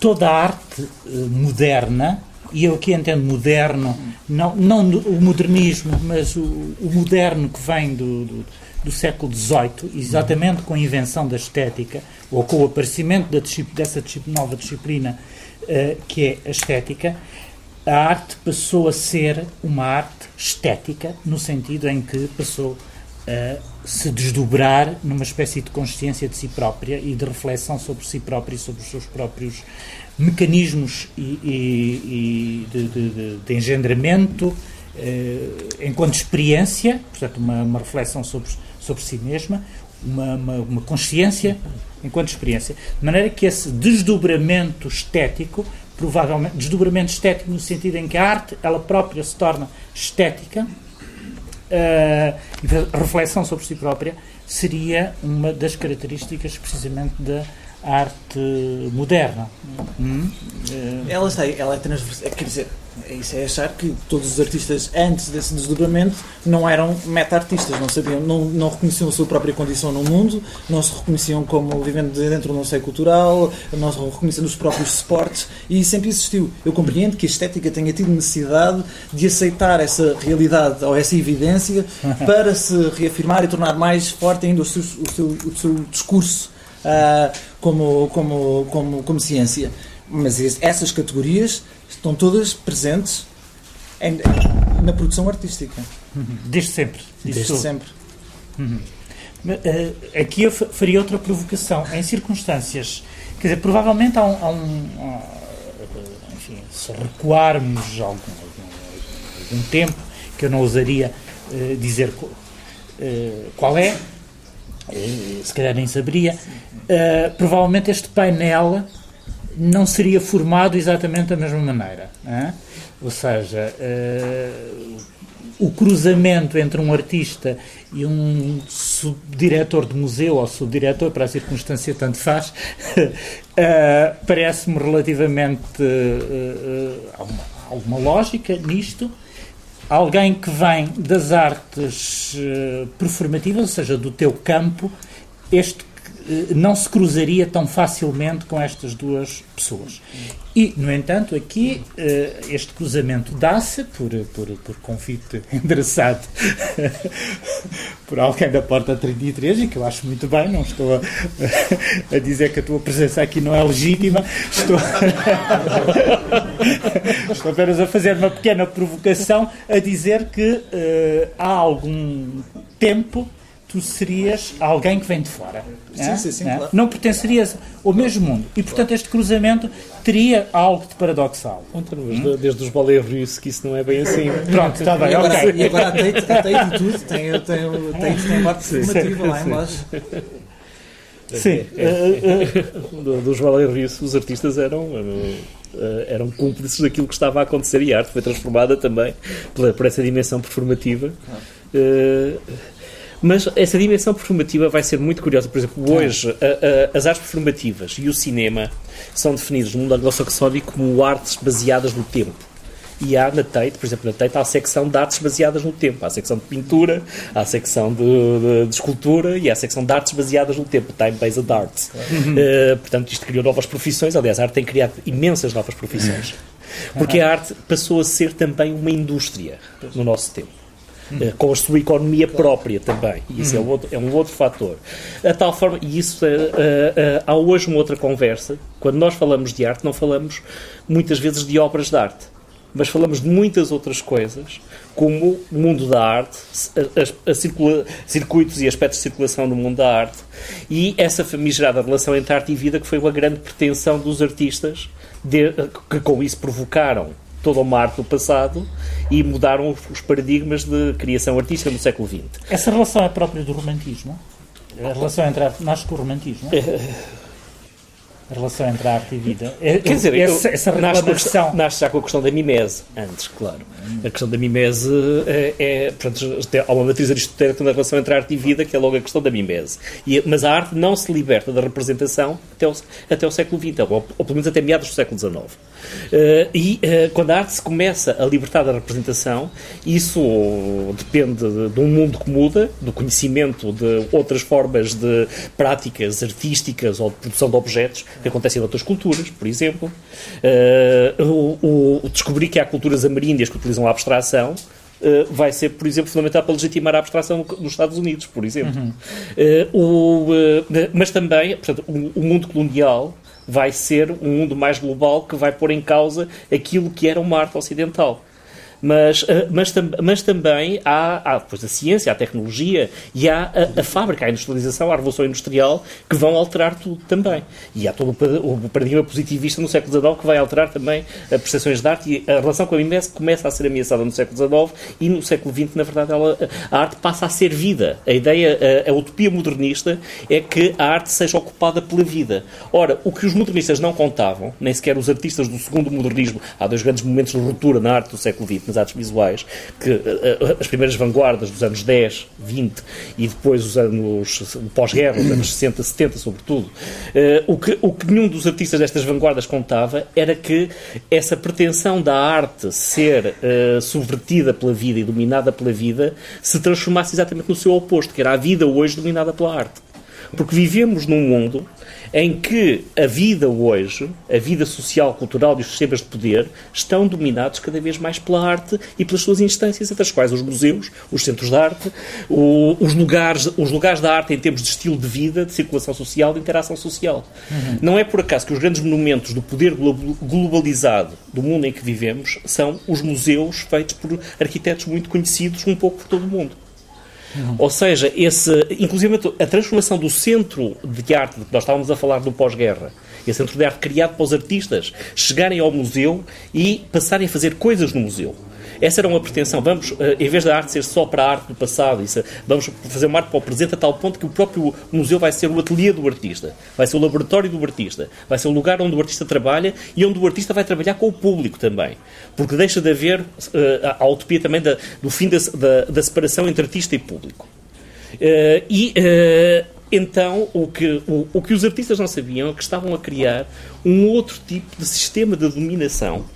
toda a arte moderna, e eu aqui entendo moderno, não, não o modernismo, mas o, o moderno que vem do, do, do século XVIII, exatamente com a invenção da estética, ou com o aparecimento da, dessa nova disciplina que é a estética, a arte passou a ser uma arte estética, no sentido em que passou a se desdobrar numa espécie de consciência de si própria e de reflexão sobre si própria e sobre os seus próprios mecanismos e, e, e de, de, de, engendramento eh, enquanto experiência, portanto, uma, uma, reflexão sobre, sobre si mesma, uma, uma, uma consciência enquanto experiência. De maneira que esse desdobramento estético provavelmente, desdobramento estético no sentido em que a arte, ela própria se torna estética, uh, reflexão sobre si própria seria uma das características precisamente da arte moderna. Hum? Uh, ela, está, ela é transversal, quer dizer, é isso é achar que todos os artistas antes desse desdobramento não eram meta-artistas, não sabiam, não, não reconheciam a sua própria condição no mundo, não se reconheciam como vivendo dentro de um seio cultural, não se reconheciam nos próprios suportes e sempre existiu. Eu compreendo que a estética tenha tido necessidade de aceitar essa realidade ou essa evidência para se reafirmar e tornar mais forte ainda o seu, o seu, o seu discurso uh, como, como, como, como ciência. Mas essas categorias estão todas presentes em, na produção artística. Desde sempre. Desde sempre. Uhum. Uh, aqui eu faria outra provocação. Em circunstâncias. Quer dizer, provavelmente há um. Há um enfim, se recuarmos algum, algum, algum, tempo, que eu não ousaria uh, dizer uh, qual é, se calhar nem saberia, provavelmente este painel não seria formado exatamente da mesma maneira. Ou seja, o cruzamento entre um artista e um subdiretor de museu ou subdiretor, para a circunstância tanto faz, uh, parece-me relativamente uh, alguma, alguma lógica nisto. Alguém que vem das artes uh, performativas, ou seja, do teu campo, este não se cruzaria tão facilmente com estas duas pessoas. E, no entanto, aqui uh, este cruzamento dá-se por, por, por convite endereçado por alguém da Porta 33, e que eu acho muito bem, não estou a, a dizer que a tua presença aqui não é legítima, estou, estou apenas a fazer uma pequena provocação a dizer que uh, há algum tempo tu serias alguém que vem de fora. Sim, é? sim, sim, é? claro. Não pertencerias ao mesmo mundo. E, portanto, este cruzamento teria algo de paradoxal. Hum? Desde os Ballet que isso não é bem assim. Pronto, está bem, e agora, ok. E agora a Tate, a Tate tudo tem, tem, tem, tem, tem parte formativa lá embaixo. Sim. É, é, é. dos Ballet os artistas eram, eram, eram cúmplices daquilo que estava a acontecer e a arte foi transformada também por, por essa dimensão performativa. Uh, mas essa dimensão performativa vai ser muito curiosa. Por exemplo, hoje a, a, as artes performativas e o cinema são definidos no mundo anglo-saxónico como artes baseadas no tempo. E há na Tate, por exemplo, na Tate há a secção de artes baseadas no tempo. Há a secção de pintura, há a secção de, de, de escultura e há a secção de artes baseadas no tempo, Time-Based Arts. Uhum. Uh, portanto, isto criou novas profissões. Aliás, a arte tem criado imensas novas profissões. Porque a arte passou a ser também uma indústria no nosso tempo. Eh, com a sua economia própria também. E isso é, um outro, é um outro fator. A tal forma, e isso uh, há hoje uma outra conversa. Quando nós falamos de arte, não falamos muitas vezes de obras de arte, mas falamos de muitas outras coisas, como o mundo da arte, a, a, a circula, circuitos e aspectos de circulação no mundo da arte, e essa famigerada relação entre arte e vida, que foi uma grande pretensão dos artistas, de, que com isso provocaram toda uma arte do passado e mudaram os paradigmas de criação artística no século XX. Essa relação é própria do romantismo? A relação entre a arte nasce com o romantismo? A relação entre a arte e vida. É, Quer dizer, essa, essa reclamação... Nasce já com a questão da mimese, antes, claro. A questão da mimese é, é portanto, há uma matriz aristotélica na relação entre arte e vida, que é logo a questão da mimese. E, mas a arte não se liberta da representação até o, até o século XX, ou, ou pelo menos até meados do século XIX. Uh, e uh, quando a arte se começa a libertar da representação, isso depende de, de, um mundo que muda, do conhecimento de outras formas de práticas artísticas ou de produção de objetos que acontecem em outras culturas, por exemplo. Uh, o, o, descobrir que há culturas ameríndias que utilizam a abstração Uh, vai ser, por exemplo, fundamental para legitimar a abstração nos Estados Unidos, por exemplo. Uhum. Uh, o, uh, mas também, portanto, o, o, mundo colonial vai ser um mundo mais global que vai pôr em causa aquilo que era uma arte ocidental. Mas, eh, mas, mas também há, há depois a ciência, a tecnologia e há a, a, fábrica, a industrialização, a revolução industrial que vão alterar tudo também. E há todo o paradigma positivista no século XIX que vai alterar também as percepções de arte e a relação com a IMES começa a ser ameaçada no século XIX e no século XX, na verdade, ela, a arte passa a ser vida. A ideia, a, a utopia modernista é que a arte seja ocupada pela vida. Ora, o que os modernistas não contavam, nem sequer os artistas do segundo modernismo, há dois grandes momentos de ruptura na arte do século XX, nas artes visuais, que uh, as primeiras vanguardas dos anos 10, 20 e depois os anos pós-guerra, os anos 60, 70 sobretudo, uh, o, que, o que nenhum dos artistas destas vanguardas contava era que essa pretensão da arte ser uh, subvertida pela vida e dominada pela vida se transformasse exatamente no seu oposto, que era a vida hoje dominada pela arte. Porque vivemos num mundo em que a vida hoje, a vida social, cultural e os sistemas de poder estão dominados cada vez mais pela arte e pelas suas instâncias, entre as quais os museus, os centros de arte, o, os, lugares, os lugares da arte em termos de estilo de vida, de circulação social, de interação social. Uhum. Não é por acaso que os grandes monumentos do poder globalizado do mundo em que vivemos são os museus feitos por arquitetos muito conhecidos um pouco por todo o mundo. Uhum. Ou seja, esse, inclusive a transformação do centro de arte, que nós estávamos a falar do pós-guerra, Esse centro de arte criado para os artistas chegarem ao museu e passarem a fazer coisas no museu. Essa era uma pretensão. Vamos, eh, em vez da arte ser só para a arte do passado, isso, vamos fazer uma arte para o presente a tal ponto que o próprio museu vai ser o ateliê do artista, vai ser o laboratório do artista, vai ser o lugar onde o artista trabalha e onde o artista vai trabalhar com o público também. Porque deixa de haver uh, a utopia também da, do fim da, da, da, separação entre artista e público. Uh, e. Uh, então, o que, o, o que os artistas não sabiam é que estavam a criar um outro tipo de sistema de dominação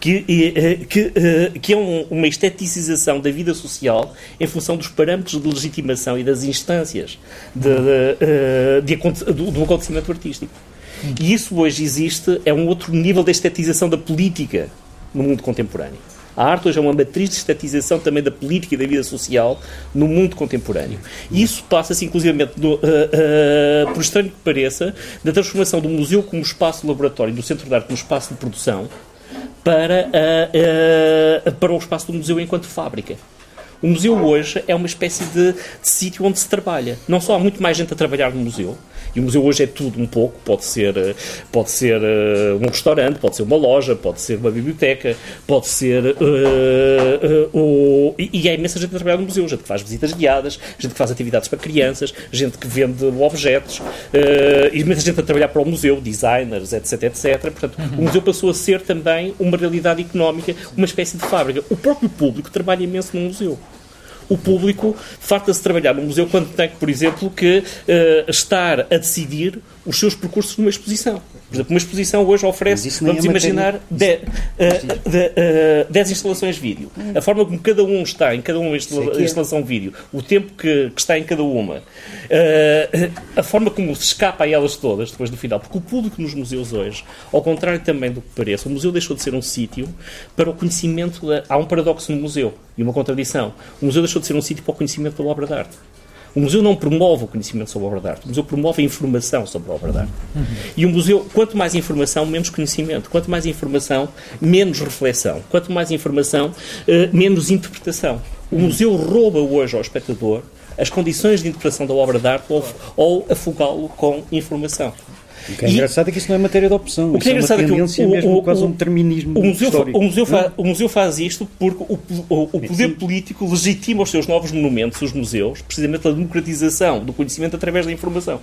que, eh, que, eh, que é uma esteticização da vida social em função dos parâmetros de legitimação e das instâncias de, de, eh, de, do, do acontecimento artístico. E isso hoje existe, é um outro nível de estetização da política no mundo contemporâneo. A arte hoje é uma matriz de estetização também da política e da vida social no mundo contemporâneo. E isso passa-se, inclusivamente, uh, uh, por estranho que pareça, da transformação do museu como espaço laboratório, do centro de arte como espaço de produção, para, uh, uh, para o espaço do museu enquanto fábrica. O museu hoje é uma espécie de, de sítio onde se trabalha. Não só há muito mais gente a trabalhar no museu, e o museu hoje é tudo um pouco, pode ser, eh, pode ser uh, um restaurante, pode ser uma loja, pode ser uma biblioteca, pode ser. Uh, uh, e, e há imensa gente a trabalhar no museu, gente que faz visitas guiadas, gente que faz atividades para crianças, gente que vende objetos, e imensa gente a trabalhar para o museu, designers, etc, etc. Portanto, o museu passou a ser também uma realidade económica, uma espécie de fábrica. O próprio público trabalha imenso no museu o público farta-se trabalhar no museu quando tem, por exemplo, que uh, estar a decidir os seus percursos numa exposição. Por exemplo, uma exposição hoje oferece, vamos é imaginar, 10 uh, uh, instalações vídeo. Hum. A forma como cada um está em cada uma instala é. instalação vídeo, o tempo que, que, está em cada uma, uh, a forma como se escapa a elas todas depois do final. Porque o público nos museus hoje, ao contrário também do que parece, o museu deixou de ser um sítio para o conhecimento. Da... Há um paradoxo no museu e uma contradição. O museu deixou de ser um sítio para o conhecimento da obra de arte. O museu não promove o conhecimento sobre a obra de arte, o museu promove a informação sobre a obra de arte. Uhum. E o museu, quanto mais informação, menos conhecimento. Quanto mais informação, menos reflexão. Quanto mais informação, eh, menos interpretação. O museu rouba hoje ao espectador as condições de interpretação da obra de arte ou, ou afogá-lo com informação. O que é e, engraçado é que isso não é matéria de opção. O que é, é engraçado é que o, mesmo o, quase um determinismo o museu, histórico. O museu, fa, o museu faz isto porque o, o, o poder Sim. político legitima os seus novos monumentos, os museus, precisamente a democratização do conhecimento através da informação.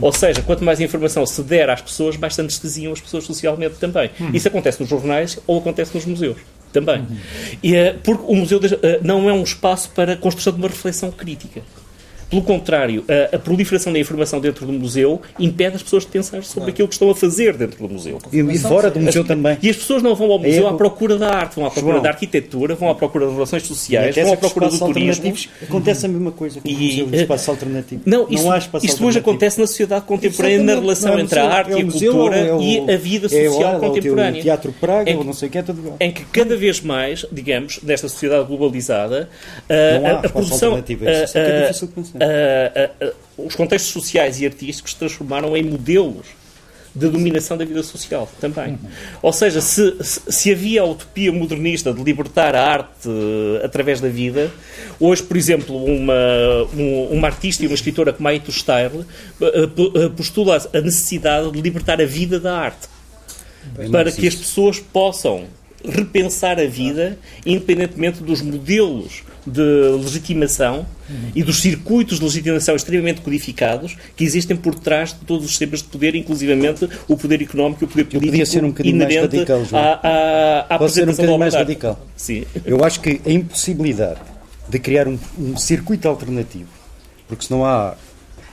Ou seja, quanto mais informação se der às pessoas, mais se anestesiam as pessoas socialmente também. Uhum. Isso acontece nos jornais ou acontece nos museus também. Uhum. E, eh, porque o museu eh, não é um espaço para a construção de uma reflexão crítica. Pelo contrário, a, a, proliferação da informação dentro do museu impede as pessoas de pensar sobre aquilo que estão a fazer dentro do museu. E, e fora do museu as, também. E as pessoas não vão ao museu é, à procura da arte, vão à procura João. da arquitetura, vão à procura das relações sociais, vão à procura do turismo. Acontece a mesma coisa com o museu de espaço alternativo. Não, isso, não há espaço isto hoje acontece na sociedade contemporânea, na relação é entre a arte e a cultura e a vida social contemporânea. O Teatro Praga, ou não sei o que é tudo Em que cada vez mais, digamos, nesta sociedade globalizada, a produção... É difícil de pensar os contextos sociais e artísticos se transformaram em modelos de dominação da vida social também. Uhum. Ou seja, se, se, havia a utopia modernista de libertar a arte uh, através da vida, hoje, por exemplo, uma, um, uma artista e uma escritora como a Ito uh, postula a necessidade de libertar a vida da arte. Bem, para que as pessoas possam repensar a vida independentemente dos modelos de legitimação uhum. e dos circuitos de legitimação extremamente codificados que existem por trás de todos os sistemas de poder, inclusivamente o poder económico e o poder político Eu podia ser um bocadinho mais radical, João. à, à, à Pode ser um bocadinho mais radical. Sim. Eu acho que a impossibilidade de criar um, um circuito alternativo, porque se não há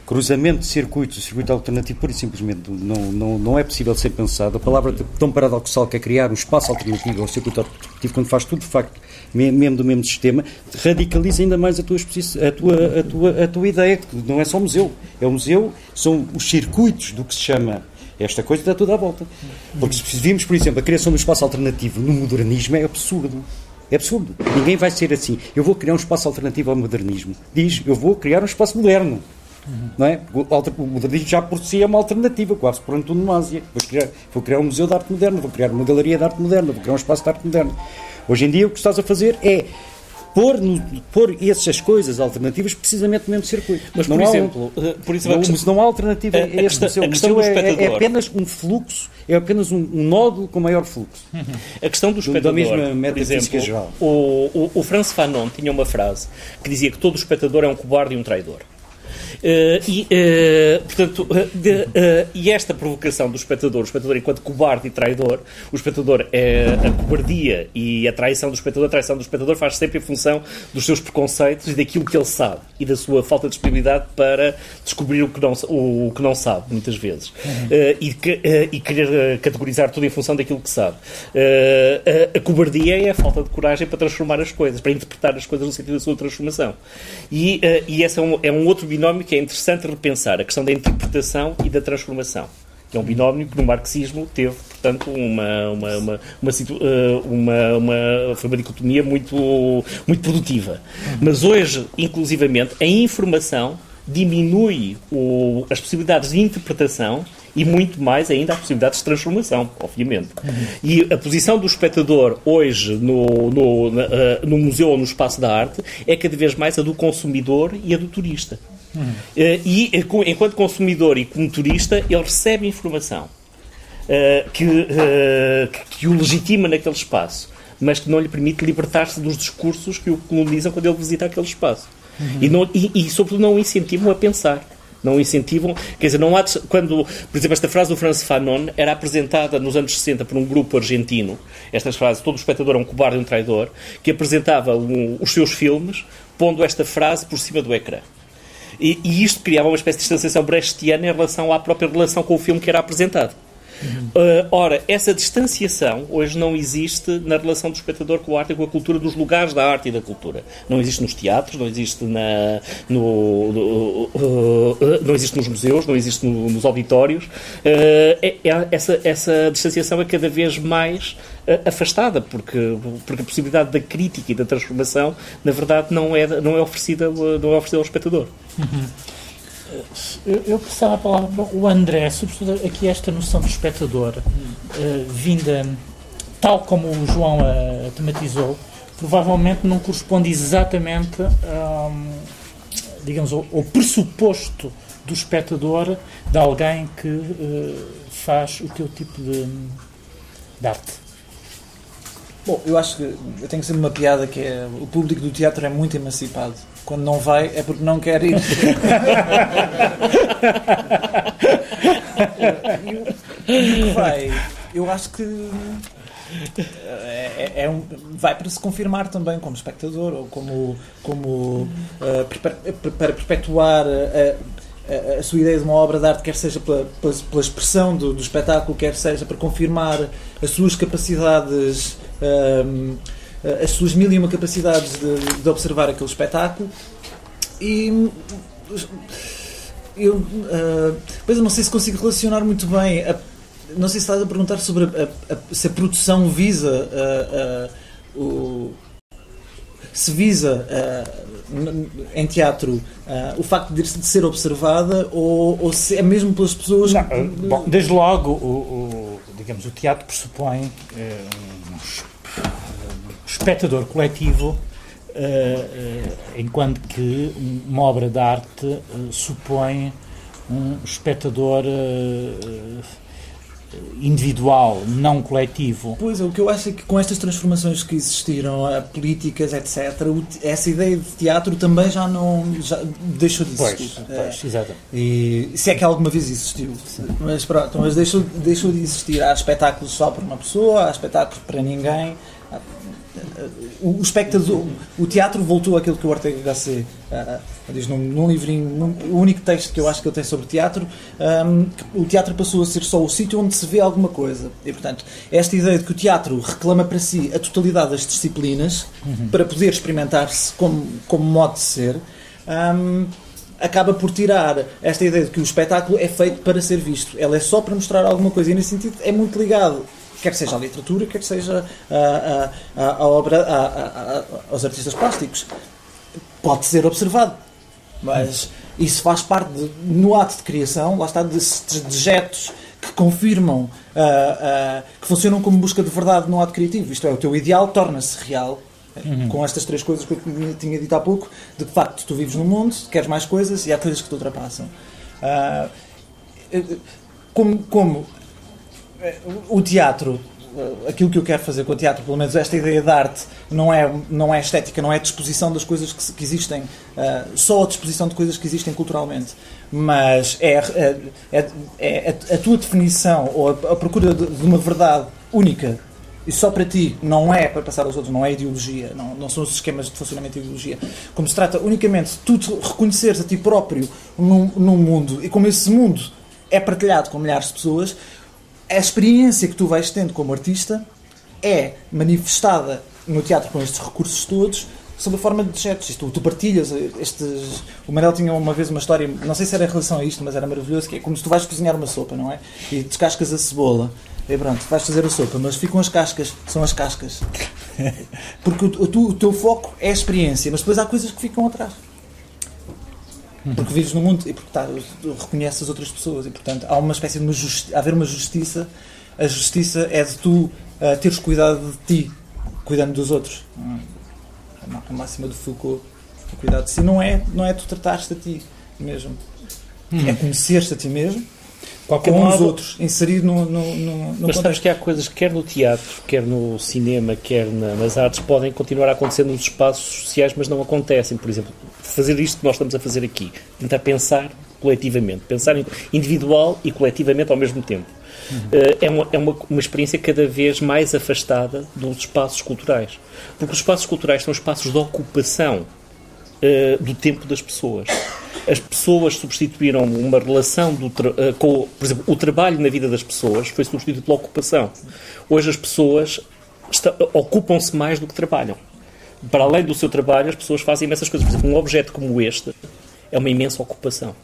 cruzamento de circuitos, o circuito alternativo pura e simplesmente não, não, não é possível ser pensado. A palavra tão paradoxal que é criar um espaço alternativo ao circuito alternativo, quando faz tudo de facto mesmo do mesmo sistema, radicaliza ainda mais a tua, a tua, a tua, a tua ideia, que não é só museu. É o museu, são os circuitos do que se chama esta coisa está tudo à volta. Porque se vimos, por exemplo, a criação do espaço alternativo no modernismo é absurdo. É absurdo. Ninguém vai ser assim. Eu vou criar um espaço alternativo ao modernismo. Diz, eu vou criar um espaço moderno. Uhum. Não é? O modernismo já por si é uma alternativa, quase por antonomasia. Vou criar, vou criar um museu de arte moderna, vou criar uma galeria de arte moderna, vou criar um espaço de arte moderna. Hoje em dia o que estás a fazer é pôr, no, pôr essas coisas alternativas precisamente no mesmo circuito. Mas, por não exemplo, há um, por exemplo não, questão, não há alternativa a, a este questão, a questão do é, é, é, apenas um fluxo, é apenas um, um nódulo com maior fluxo. A questão do espectador, da mesma por exemplo, geral. O, o, o Franz Fanon tinha uma frase que dizia que todo espectador é um cobarde e um traidor. Uh, e, uh, portanto, uh, de, e esta provocação do espectador, o espectador enquanto cobarde e traidor, o espectador é a cobardia e a traição do espectador, a traição do espectador faz sempre em função dos seus preconceitos e daquilo que ele sabe e da sua falta de disponibilidade para descobrir o que não, o, o que não sabe, muitas vezes. E, que, e querer categorizar tudo em função daquilo que sabe. a cobardia é a falta de coragem para transformar as coisas, para interpretar as coisas no sentido da sua transformação. E, e esse é um, é um outro binómio que é interessante repensar a questão da interpretação e da transformação. É um binómio que no marxismo teve, portanto, uma, uma, uma, uma, eh, uma, uma foi uma dicotomia muito, muito produtiva. Mas hoje, inclusivamente, a informação diminui o, as possibilidades de interpretação e muito mais ainda as possibilidades de transformação, obviamente. E a posição do espectador hoje no, no, na, uh, no museu ou no espaço da arte é cada vez mais a do consumidor e a do turista. Uhum. E, enquanto consumidor e como turista, ele recebe informação uh, que, que o legitima naquele espaço, mas que não lhe permite libertar-se dos discursos que o colonizam quando ele visita aquele espaço. Uhum. E, não, e, e, sobretudo, não o incentivam a pensar. Não incentivam, quer dizer, não há, quando, por exemplo, esta frase do Franz Fanon era apresentada nos anos 60 por um grupo argentino, estas frases, todo o espectador é um cobarde e um traidor, que apresentava um, os seus filmes pondo esta frase por cima do ecrã. E, e isto criava uma espécie de distanciação brechtiana em relação à própria relação com o filme que era apresentado. Uhum. Uh, ora, essa distanciação hoje não existe na relação do espectador com a arte e com a cultura, dos lugares da arte e da cultura. Não existe nos teatros, não existe, na, no, uh, não existe nos museus, não existe no, nos auditórios. Uh, é, é, essa, essa distanciação é cada vez mais afastada, porque, porque a possibilidade da crítica e da transformação, na verdade, não é, não é, oferecida, não é oferecida ao espectador. Uhum. Eu, passava a palavra o André, sobretudo aqui esta noção do espectador, uh, vinda, tal como o João a, tematizou, provavelmente não corresponde exatamente, um, digamos, ao, ao, pressuposto do espectador de alguém que uh, faz o teu tipo de, de arte. Bom, eu acho que eu tenho sempre uma piada que é o público do teatro é muito emancipado. Quando não vai é porque não quer ir. e que vai, eu acho que é, é, é um, vai para se confirmar também como espectador ou como, como uh, para perpetuar a, a, a, sua ideia de uma obra de arte, quer seja pela, pela, pela expressão do, do, espetáculo, quer seja para confirmar as suas capacidades um, as suas mil e uma capacidades de, de observar aquele espetáculo. E eu, uh, pois eu não sei se consigo relacionar muito bem a, não sei se estás a perguntar sobre a, a, se a produção visa uh, uh, o, se visa em teatro o facto de ser observada ou, ou, se é mesmo pelas pessoas não, bom, desde logo o, o, digamos o teatro pressupõe um espectador coletivo, uh, uh, enquanto que uma obra de arte uh, supõe um espectador individual, não coletivo. Pois, o que eu acho é que com estas transformações que existiram, políticas, etc., essa ideia de teatro também já não já deixou de existir. Pois, pois é. exato. E se é que alguma vez existiu. Sim. Mas pronto, mas deixou, deixou de existir. Há espetáculos só para uma pessoa, há espetáculos para ninguém o, espectador, o teatro voltou àquilo que o Ortega Gasset uh, diz num, num livrinho, num, o único texto que eu acho que ele tem sobre teatro, um, o teatro passou a ser só o sítio onde se vê alguma coisa. E, portanto, esta ideia de que o teatro reclama para si a totalidade das disciplinas uhum. para poder experimentar-se como, como modo de ser. Um, acaba por tirar esta ideia de que o espetáculo é feito para ser visto. Ela é só para mostrar alguma coisa. E nesse sentido é muito ligado quer seja a literatura, quer seja a, a, a, obra, a, aos artistas plásticos. Pode ser observado, mas isso faz parte, de, no ato de criação, lá está, de dejetos que confirmam, uh, uh, que funcionam como busca de verdade no ato criativo. Isto é, o teu ideal torna-se real Uhum. Com estas três coisas que eu tinha dito há pouco, de facto tu vives no mundo, queres mais coisas e há coisas que te ultrapassam. Uh, como, como o teatro eh, aquilo que eu quero fazer com o teatro, pelo menos esta ideia de arte, não é, não é estética, não é a disposição das coisas que, que existem, uh, só a disposição de coisas que existem culturalmente, mas é, é, é, é a, tua definição ou a, a procura de, de, uma verdade única e só para ti, não é para passar aos outros, não é ideologia, não, não são os esquemas de funcionamento de ideologia. Como se trata unicamente de tu reconheceres a ti próprio num, num mundo e como esse mundo é partilhado com milhares de pessoas, a experiência que tu vais tendo como artista é manifestada no teatro com estes recursos todos sob a forma de gestos. Isto, tu partilhas estes. O Manel tinha uma vez uma história, não sei se era em relação a isto, mas era maravilhoso, que é como se tu vais cozinhar uma sopa, não é? E descascas a cebola. E pronto, vais fazer a sopa, mas ficam as cascas, são as cascas. Porque o, o, o teu foco é a experiência, mas depois há coisas que ficam atrás. Porque vives no mundo e porque tá, reconheces as outras pessoas e, portanto, há uma espécie de uma justi haver uma justiça. A justiça é de tu uh, teres cuidado de ti, cuidando dos outros. A máxima do Foucault, o cuidado de si. Não é, não é tu tratares-te a ti mesmo. Hum. É conhecer-te a ti mesmo Qualquer com modo, os outros, inserido no, no, no, no Mas sabes que há coisas, quer no teatro, quer no cinema, quer na, nas artes, podem continuar a acontecer nos espaços sociais, mas não acontecem. Por exemplo, fazer isto que nós estamos a fazer aqui. Tentar pensar coletivamente. Pensar individual e coletivamente ao mesmo tempo. Uhum. é, uma, é uma, uma experiência cada vez mais afastada dos espaços culturais. Porque os espaços culturais são espaços de ocupação uh, do tempo das pessoas as pessoas substituíram uma relação do uh, com, por exemplo, o trabalho na vida das pessoas foi substituído pela ocupação. Hoje as pessoas ocupam-se mais do que trabalham. Para além do seu trabalho, as pessoas fazem imensas coisas. Por exemplo, um objeto como este é uma imensa ocupação.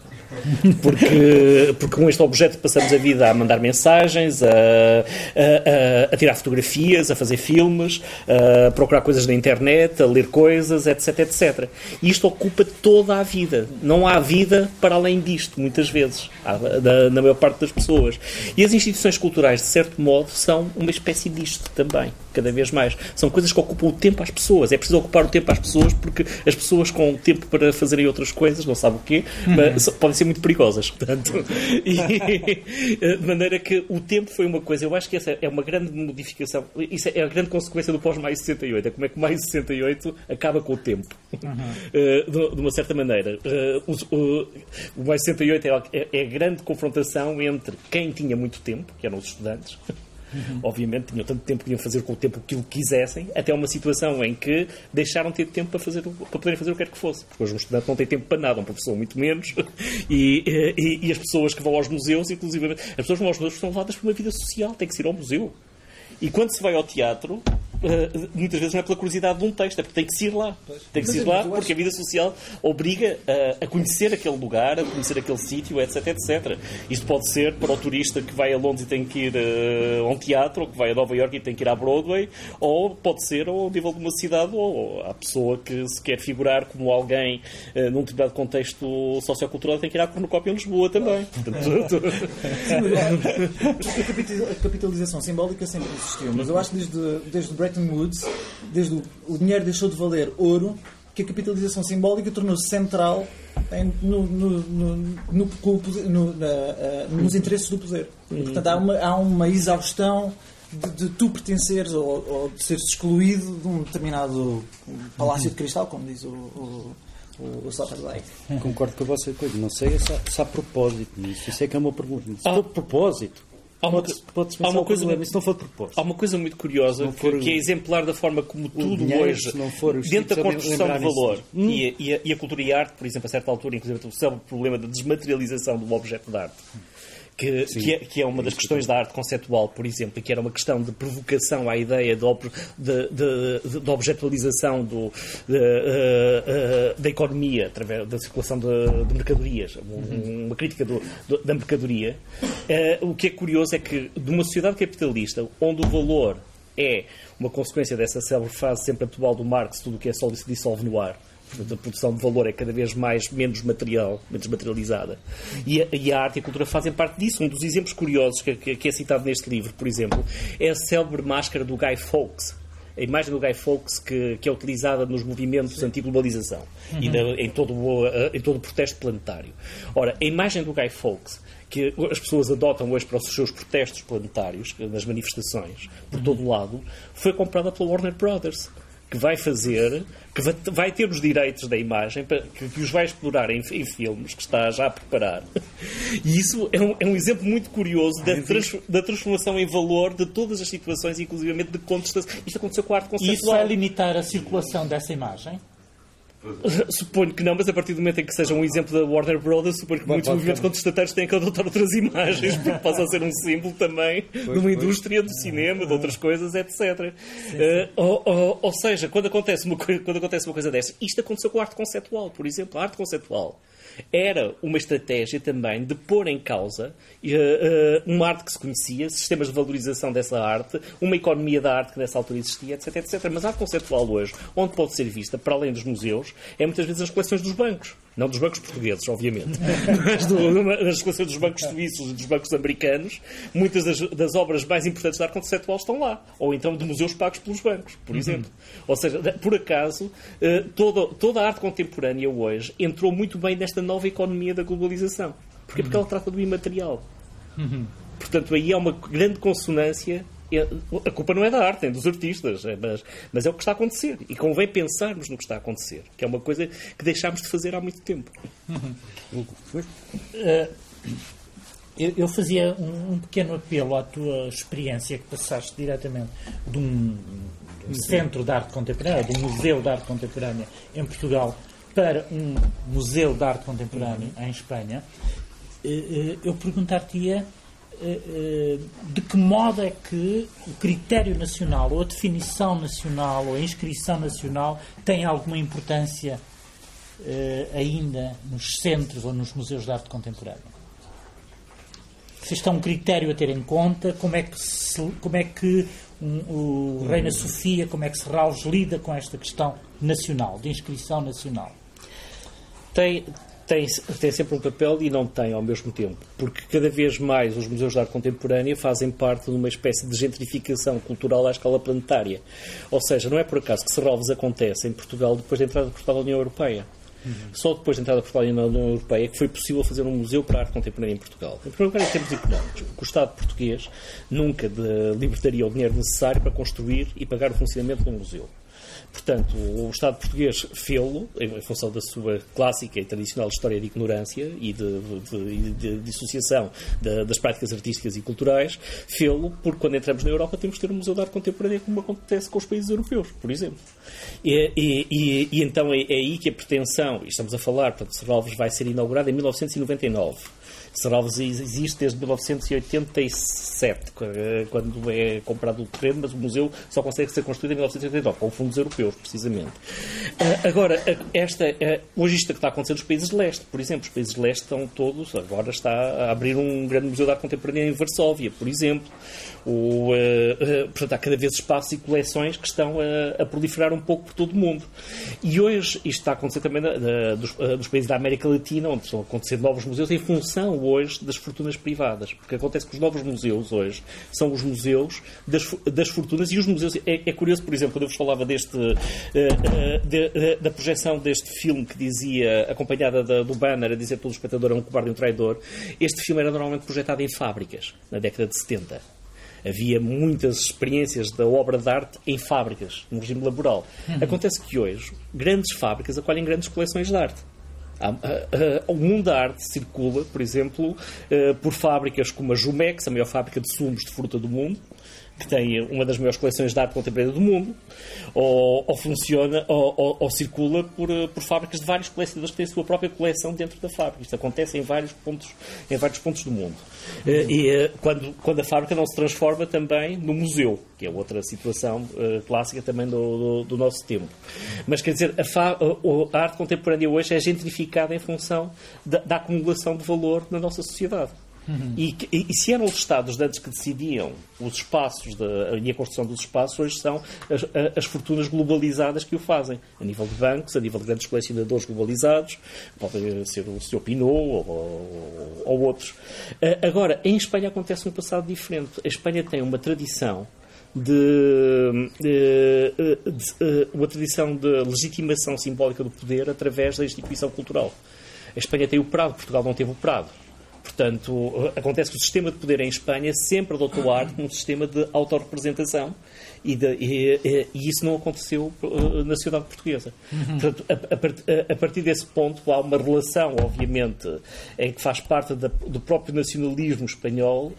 Porque, porque com este objeto passamos a vida a mandar mensagens, a, a, a, tirar fotografias, a fazer filmes, a procurar coisas na internet, a ler coisas, etc, etc. E isto ocupa toda a vida. Não há vida para além disto, muitas vezes, na, na maior parte das pessoas. E as instituições culturais, de certo modo, são uma espécie disto também cada vez mais. São coisas que ocupam o tempo às pessoas. É preciso ocupar o tempo às pessoas porque as pessoas com tempo para fazerem outras coisas, não sabem o quê, uhum. mas podem ser muito perigosas. Portanto, e, eh, de maneira que o tempo foi uma coisa. Eu acho que essa é uma grande modificação. Isso é a grande consequência do pós-maio 68. É como é que maio 68 acaba com o tempo. Uhum. Uh, de, uma certa maneira. Uh, o, o, o maio 68 é, é, é a grande confrontação entre quem tinha muito tempo, que eram os estudantes, Uhum. Obviamente tinham tanto tempo que podiam fazer com o tempo aquilo que quisessem, até uma situação em que deixaram de ter tempo para, fazer, para poderem fazer o que quer que fosse. Porque hoje um estudante não tem tempo para nada, um professor muito menos, e, e, e as pessoas que vão aos museus, inclusive, as pessoas que vão aos museus são levadas por uma vida social, têm que ir ao museu. E quando se vai ao teatro, uh, muitas vezes não é pela curiosidade de um texto, é porque tem que se ir lá. Pois. Tem que se ir lá porque a vida social obriga a, a conhecer aquele lugar, a conhecer aquele sítio, etc, etc. Isto pode ser para o turista que vai a Londres e tem que ir uh, a um teatro, ou que vai a Nova York e tem que ir à Broadway, ou pode ser ao nível de uma cidade, ou a pessoa que se quer figurar como alguém uh, num determinado contexto sociocultural tem que ir à cornucópia em Lisboa também. a capitalização simbólica sempre existiu, mas eu acho que desde, desde Bretton Woods, desde o, o dinheiro deixou de valer ouro, que a capitalização simbólica tornou-se central em, no, no, no, no na, uh, nos interesses do poder. E, portanto, há uma, há uma exaustão de, de tu pertenceres ou, ou, de seres excluído de um determinado palácio de cristal, como diz o, o o, o Concordo com coisa. Não sei se há, se há propósito nisso. Isso é que é uma pergunta. Se for propósito, Há uma, pode, pode há uma coisa, problema, não propósito. Há uma coisa muito curiosa for, que, é exemplar da forma como tudo dinheiro, hoje, dentro da construção de valor, hum. e, a, e, a, e, a, cultura e a arte, por exemplo, a certa altura, inclusive, o problema da desmaterialização do objeto de arte que, que é, que, é, uma das questões da arte conceptual, por exemplo, e que era uma questão de provocação à ideia de, de, de, de objetivação do, de, uh, uh, da economia através da circulação de, mercadorias, uhum. uma crítica do, do, da mercadoria. Uh, o que é curioso é que, de uma sociedade capitalista, onde o valor é uma consequência dessa célebre fase sempre atual do Marx, tudo o que é sólido se dissolve no ar, a produção de valor é cada vez mais menos material, menos materializada. E a, e a arte e a cultura fazem parte disso. Um dos exemplos curiosos que, que, que, é citado neste livro, por exemplo, é a célebre máscara do Guy Fawkes, a imagem do Guy Fawkes que, que é utilizada nos movimentos anti-globalização uhum. e em, todo o, em todo o protesto planetário. Ora, a imagem do Guy Fawkes que as pessoas adotam hoje para os seus protestos planetários, nas manifestações, por todo o lado, foi comprada pela Warner Brothers que vai fazer, que vai ter os direitos da imagem, que, os vai explorar em, em, filmes, que está já a preparar. E isso é um, é um exemplo muito curioso da, trans, da, transformação em valor de todas as situações, inclusivamente de contestação. Isto aconteceu com a arte conceptual. Isso vai limitar a circulação dessa imagem? Suponho que não, mas a partir do momento em que seja um exemplo da Warner Brothers, suponho que muitos movimentos contestatários têm que adotar outras imagens, porque possa ser um símbolo também pois, de uma pois. indústria do cinema, de outras coisas, etc. Sim, sim. Uh, ou, ou, ou, seja, quando acontece, uma, quando acontece uma coisa dessa, isto aconteceu com a arte conceptual, por exemplo. A arte conceptual era uma estratégia também de pôr em causa uh, uh, uma arte que se conhecia, sistemas de valorização dessa arte, uma economia da arte que nessa altura existia, etc, etc. Mas a arte conceptual hoje, onde pode ser vista, para além dos museus, é muitas vezes as coleções dos bancos. Não dos bancos portugueses, obviamente, mas do, das coleções dos bancos suíços e dos bancos americanos. Muitas das, das, obras mais importantes da arte conceptual estão lá. Ou então de museus pagos pelos bancos, por uhum. exemplo. Ou seja, por acaso, uh, toda, toda a arte contemporânea hoje entrou muito bem nesta nova economia da globalização. Porquê? Porque ela trata do imaterial. Uhum. Portanto, aí há uma grande consonância. A culpa não é da arte, é dos artistas, é, mas, mas é o que está a acontecer. E convém pensarmos no que está a acontecer, que é uma coisa que deixámos de fazer há muito tempo. Uhum. Uh, eu, eu, fazia um, um, pequeno apelo à tua experiência que passaste diretamente de um, de um centro de arte contemporânea, de um museu de arte contemporânea em Portugal para um museu de arte contemporânea em Espanha, eh, eh, eu perguntar-te-ia de que modo é que o critério nacional, ou a definição nacional, ou a inscrição nacional tem alguma importância ainda nos centros ou nos museus de arte contemporânea? Se isto é um critério a ter em conta, como é que, se, como é que um, o Reina Sofia, como é que Serralves lida com esta questão nacional, de inscrição nacional? tem, tem, tem sempre um papel e não tem ao mesmo tempo, porque cada vez mais os museus de arte contemporânea fazem parte de uma espécie de gentrificação cultural à escala planetária. Ou seja, não é por acaso que Serralves acontece em Portugal depois da entrada de Portugal na União Europeia. Uhum. Só depois da entrada de Portugal na União Europeia é que foi possível fazer um museu para a arte contemporânea em Portugal. Em primeiro lugar, em termos económicos, porque o Estado português nunca libertaria o dinheiro necessário para construir e pagar o funcionamento de um museu. Portanto, o Estado português fê-lo, em função da sua clássica e tradicional história de ignorância e de, de, de dissociação de, das práticas artísticas e culturais, fê-lo porque quando entramos na Europa temos que ter um Museu de Arte Contemporânea como acontece com os países europeus, por exemplo. E, e, e, e então é, é, aí que a pretensão, e estamos a falar, portanto, Serralves vai ser inaugurado em 1999, Serralves existe desde 1987, quando é comprado o terreno, mas o museu só consegue ser construído em 1989, com fundos europeus, precisamente. Ah, agora, esta, ah, hoje isto que está a acontecer nos países de leste, por exemplo, os países de leste estão todos, agora está a abrir um grande museu de arte contemporânea em Varsóvia, por exemplo. O, portanto, há cada vez espaços e coleções que estão a, a, proliferar um pouco por todo o mundo. E hoje isto está a acontecer também na, na, dos, dos países da América Latina, onde estão a acontecer novos museus em função hoje das fortunas privadas. Porque acontece que os novos museus hoje são os museus das, das fortunas e os museus. É, é curioso, por exemplo, quando eu vos falava deste, uh, uh, de, de, da projeção deste filme que dizia, acompanhada da, do banner, a dizer todo o espectador é um cobarde e um traidor, este filme era normalmente projetado em fábricas, na década de 70 havia muitas experiências da obra de arte em fábricas, no regime laboral. Uhum. Acontece que hoje grandes fábricas acolhem grandes coleções de arte. O mundo da arte circula, por exemplo, eh, por fábricas como a Jumex, a maior fábrica de sumos de fruta do mundo, que tem uma das maiores coleções de arte contemporânea do mundo, ou, ou funciona, ou, ou, ou, circula por, eh, por fábricas de vários colecionadores que têm a sua própria coleção dentro da fábrica. Isto acontece em vários pontos, em vários pontos do mundo. Uhum. E quando, quando a fábrica não se transforma também no museu, que é outra situação clássica também do, do, do, nosso tempo. Mas quer dizer, a, a, arte contemporânea hoje é gentrificada em função da, da acumulação de valor na nossa sociedade. Uhum. E, e, e, se eram os Estados antes que decidiam os espaços de, e a construção dos espaços, hoje são as, as, fortunas globalizadas que o fazem, a nível de bancos, a nível de grandes colecionadores globalizados, pode ser o Sr. Pinot ou, ou, ou outros. Uh, agora, em Espanha acontece um passado diferente. A Espanha tem uma tradição de, de, de, de, uma tradição de legitimação simbólica do poder através da instituição cultural. A Espanha tem o Prado, Portugal não teve o Prado. Portanto, acontece que o sistema de poder em Espanha sempre adotou a arte como sistema de autorrepresentação e, de, e, e, isso não aconteceu uh, na sociedade portuguesa. Uhum. Portanto, a, a, a, partir desse ponto há uma relação, obviamente, em que faz parte da, do próprio nacionalismo espanhol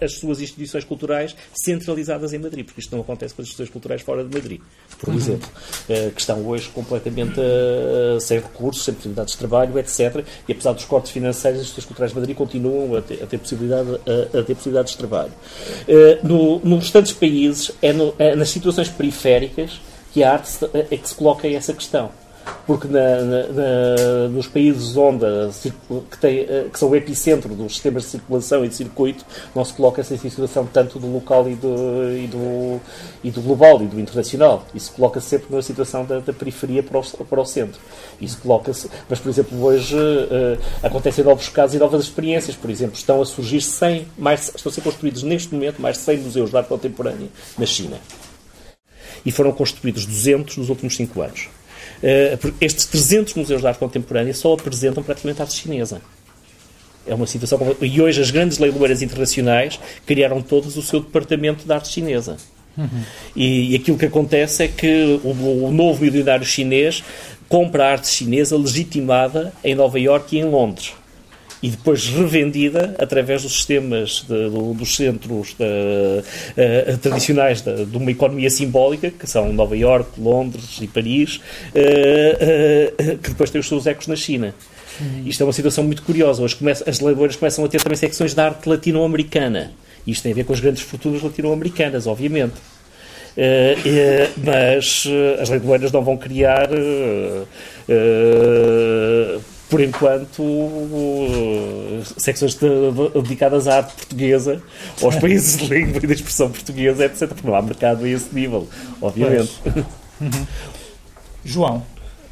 as suas instituições culturais centralizadas em Madrid, porque isto não acontece com as instituições culturais fora de Madrid, por uhum. exemplo, uh, que estão hoje completamente uh, sem recursos, sem possibilidades de trabalho, etc. E apesar dos cortes financeiros, as instituições culturais de Madrid continuam a ter, a ter, possibilidade, a, a ter possibilidades de trabalho. No, nos restantes países, é, no, é nas situações periféricas que a arte é que se coloca essa questão porque na, na, na, nos países onde que, tem, eh, que, são o epicentro dos sistemas de circulação e de circuito, não se coloca essa situação tanto do local e do, e do, e do global e do internacional. Isso coloca -se sempre na situação da, da, periferia para o, para o centro. Isso coloca-se, mas por exemplo, hoje uh, acontecem novos casos e novas experiências. Por exemplo, estão a surgir 100, mais, estão a ser construídos neste momento mais de 100 museus de arte contemporânea na China. E foram construídos 200 nos últimos 5 anos. Eh, estes 300 museus de arte contemporânea só apresentam praticamente arte chinesa. É uma situação. E hoje as grandes leiloeiras internacionais criaram todos o seu departamento de arte chinesa. Uhum. E, e, aquilo que acontece é que o, o novo milionário chinês compra arte chinesa legitimada em Nova Iorque e em Londres e depois revendida através dos sistemas de, do, dos centros de, uh, tradicionais de, de, uma economia simbólica, que são Nova Iorque, Londres e Paris, uh, uh, que depois têm os seus ecos na China. Uhum. Isto é uma situação muito curiosa. Hoje começa, as leiloeiras começam a ter também secções de arte latino-americana. Isto tem a ver com as grandes fortunas latino-americanas, obviamente. Uh, uh, mas uh, as leiloeiras não vão criar por enquanto, secções dedicadas à arte portuguesa, aos países de língua e da expressão portuguesa, etc. Porque não há mercado a esse nível, obviamente. Uhum. João,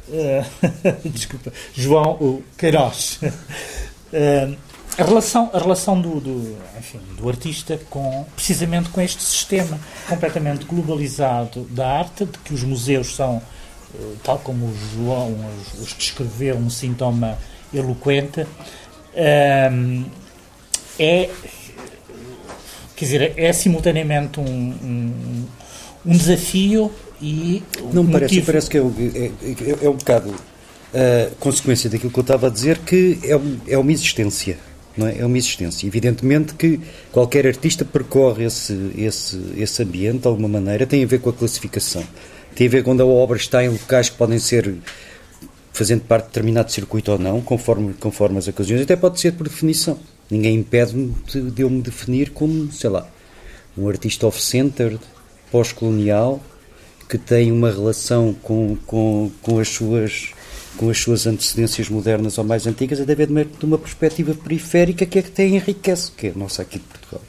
uh, desculpa, João o Queiroz. Uh, a relação, a relação do, do, enfim, do artista com, precisamente com este sistema completamente globalizado da arte, de que os museus são tal como o João os, descreveu, um sintoma eloquente, ehm, é, quer dizer, é simultaneamente um, um, um desafio e. Não me parece, parece que é, é, é, um bocado uh, consequência daquilo que eu estava a dizer, que é, é uma existência. Não é? é uma existência. Evidentemente que qualquer artista percorre esse, esse, esse ambiente de alguma maneira, tem a ver com a classificação tem a ver quando a obra está em locais que podem ser fazendo parte de determinado circuito ou não, conforme, conforme as ocasiões, até pode ser por definição. Ninguém impede-me de, de eu me definir como, sei lá, um artista off-centered, pós-colonial, que tem uma relação com, com, com, as suas, com as suas antecedências modernas ou mais antigas, até ver de uma perspectiva periférica que é que tem enriquece, que é a nossa aqui de Portugal.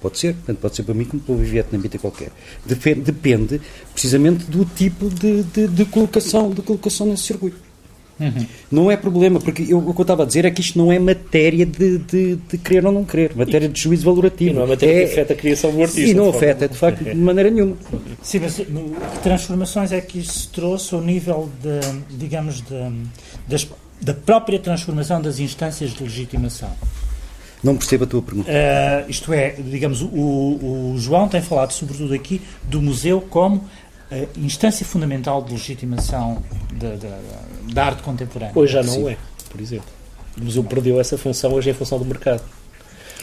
Pode ser, tanto pode ser para mim como para o vietnamita qualquer. Depende, depende precisamente do tipo de, de, de, colocação, de colocação nesse circuito. Uhum. Não é problema, porque eu, o que eu estava a dizer é que isto não é matéria de, de, de querer ou não querer, matéria de juízo valorativo. E não é matéria é, que afeta a criação do artista. E não afeta, de facto, de maneira nenhuma. Sim, mas que transformações é que isso trouxe ao nível, de, digamos, de, das, da própria transformação das instâncias de legitimação? Não percebo a tua pergunta. Uh, isto é, digamos, o, o, João tem falado sobretudo aqui do museu como a instância fundamental de legitimação da, da, da arte contemporânea. Hoje já não Sim. é, por exemplo. O museu perdeu essa função hoje em função do mercado.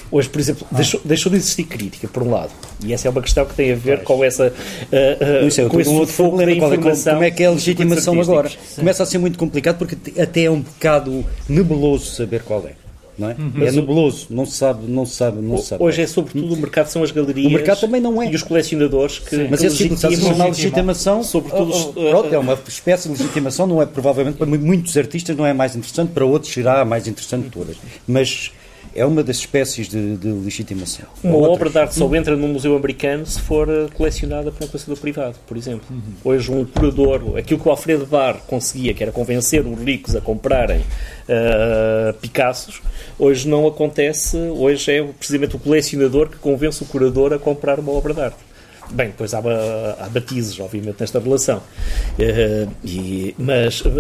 Hoje, por exemplo, ah. deixou, deixou, de existir crítica, por um lado. E essa é uma questão que tem a ver pois. com essa. Uh, uh, Isso é, com esse um outro problema. Qual é, como é que é a legitimação agora? Sim. Começa a ser muito complicado porque até é um bocado nebuloso saber qual é não é? Uhum. É nebuloso, não se sabe, não se sabe, não se sabe. Hoje é sobretudo o mercado, são as galerias. O mercado também não é. E os colecionadores que. Sim. Mas é simples, a chamar legitimação, sobretudo. Oh, oh, pronto, é uma espécie de legitimação, não é provavelmente para muitos artistas não é mais interessante, para outros será a mais interessante de todas. Mas é uma das espécies de, de legitimação. Uma Outras. obra de arte só entra num museu americano se for eh, colecionada por um colecionador privado, por exemplo. Uhum. Hoje um curador, aquilo que o Alfredo Bar conseguia, que era convencer os ricos a comprarem uh, Picassos, hoje não acontece, hoje é precisamente o colecionador que convence o curador a comprar uma obra de arte. Bem, depois há, há batizes, obviamente, nesta relação. Uh, e, mas, uh,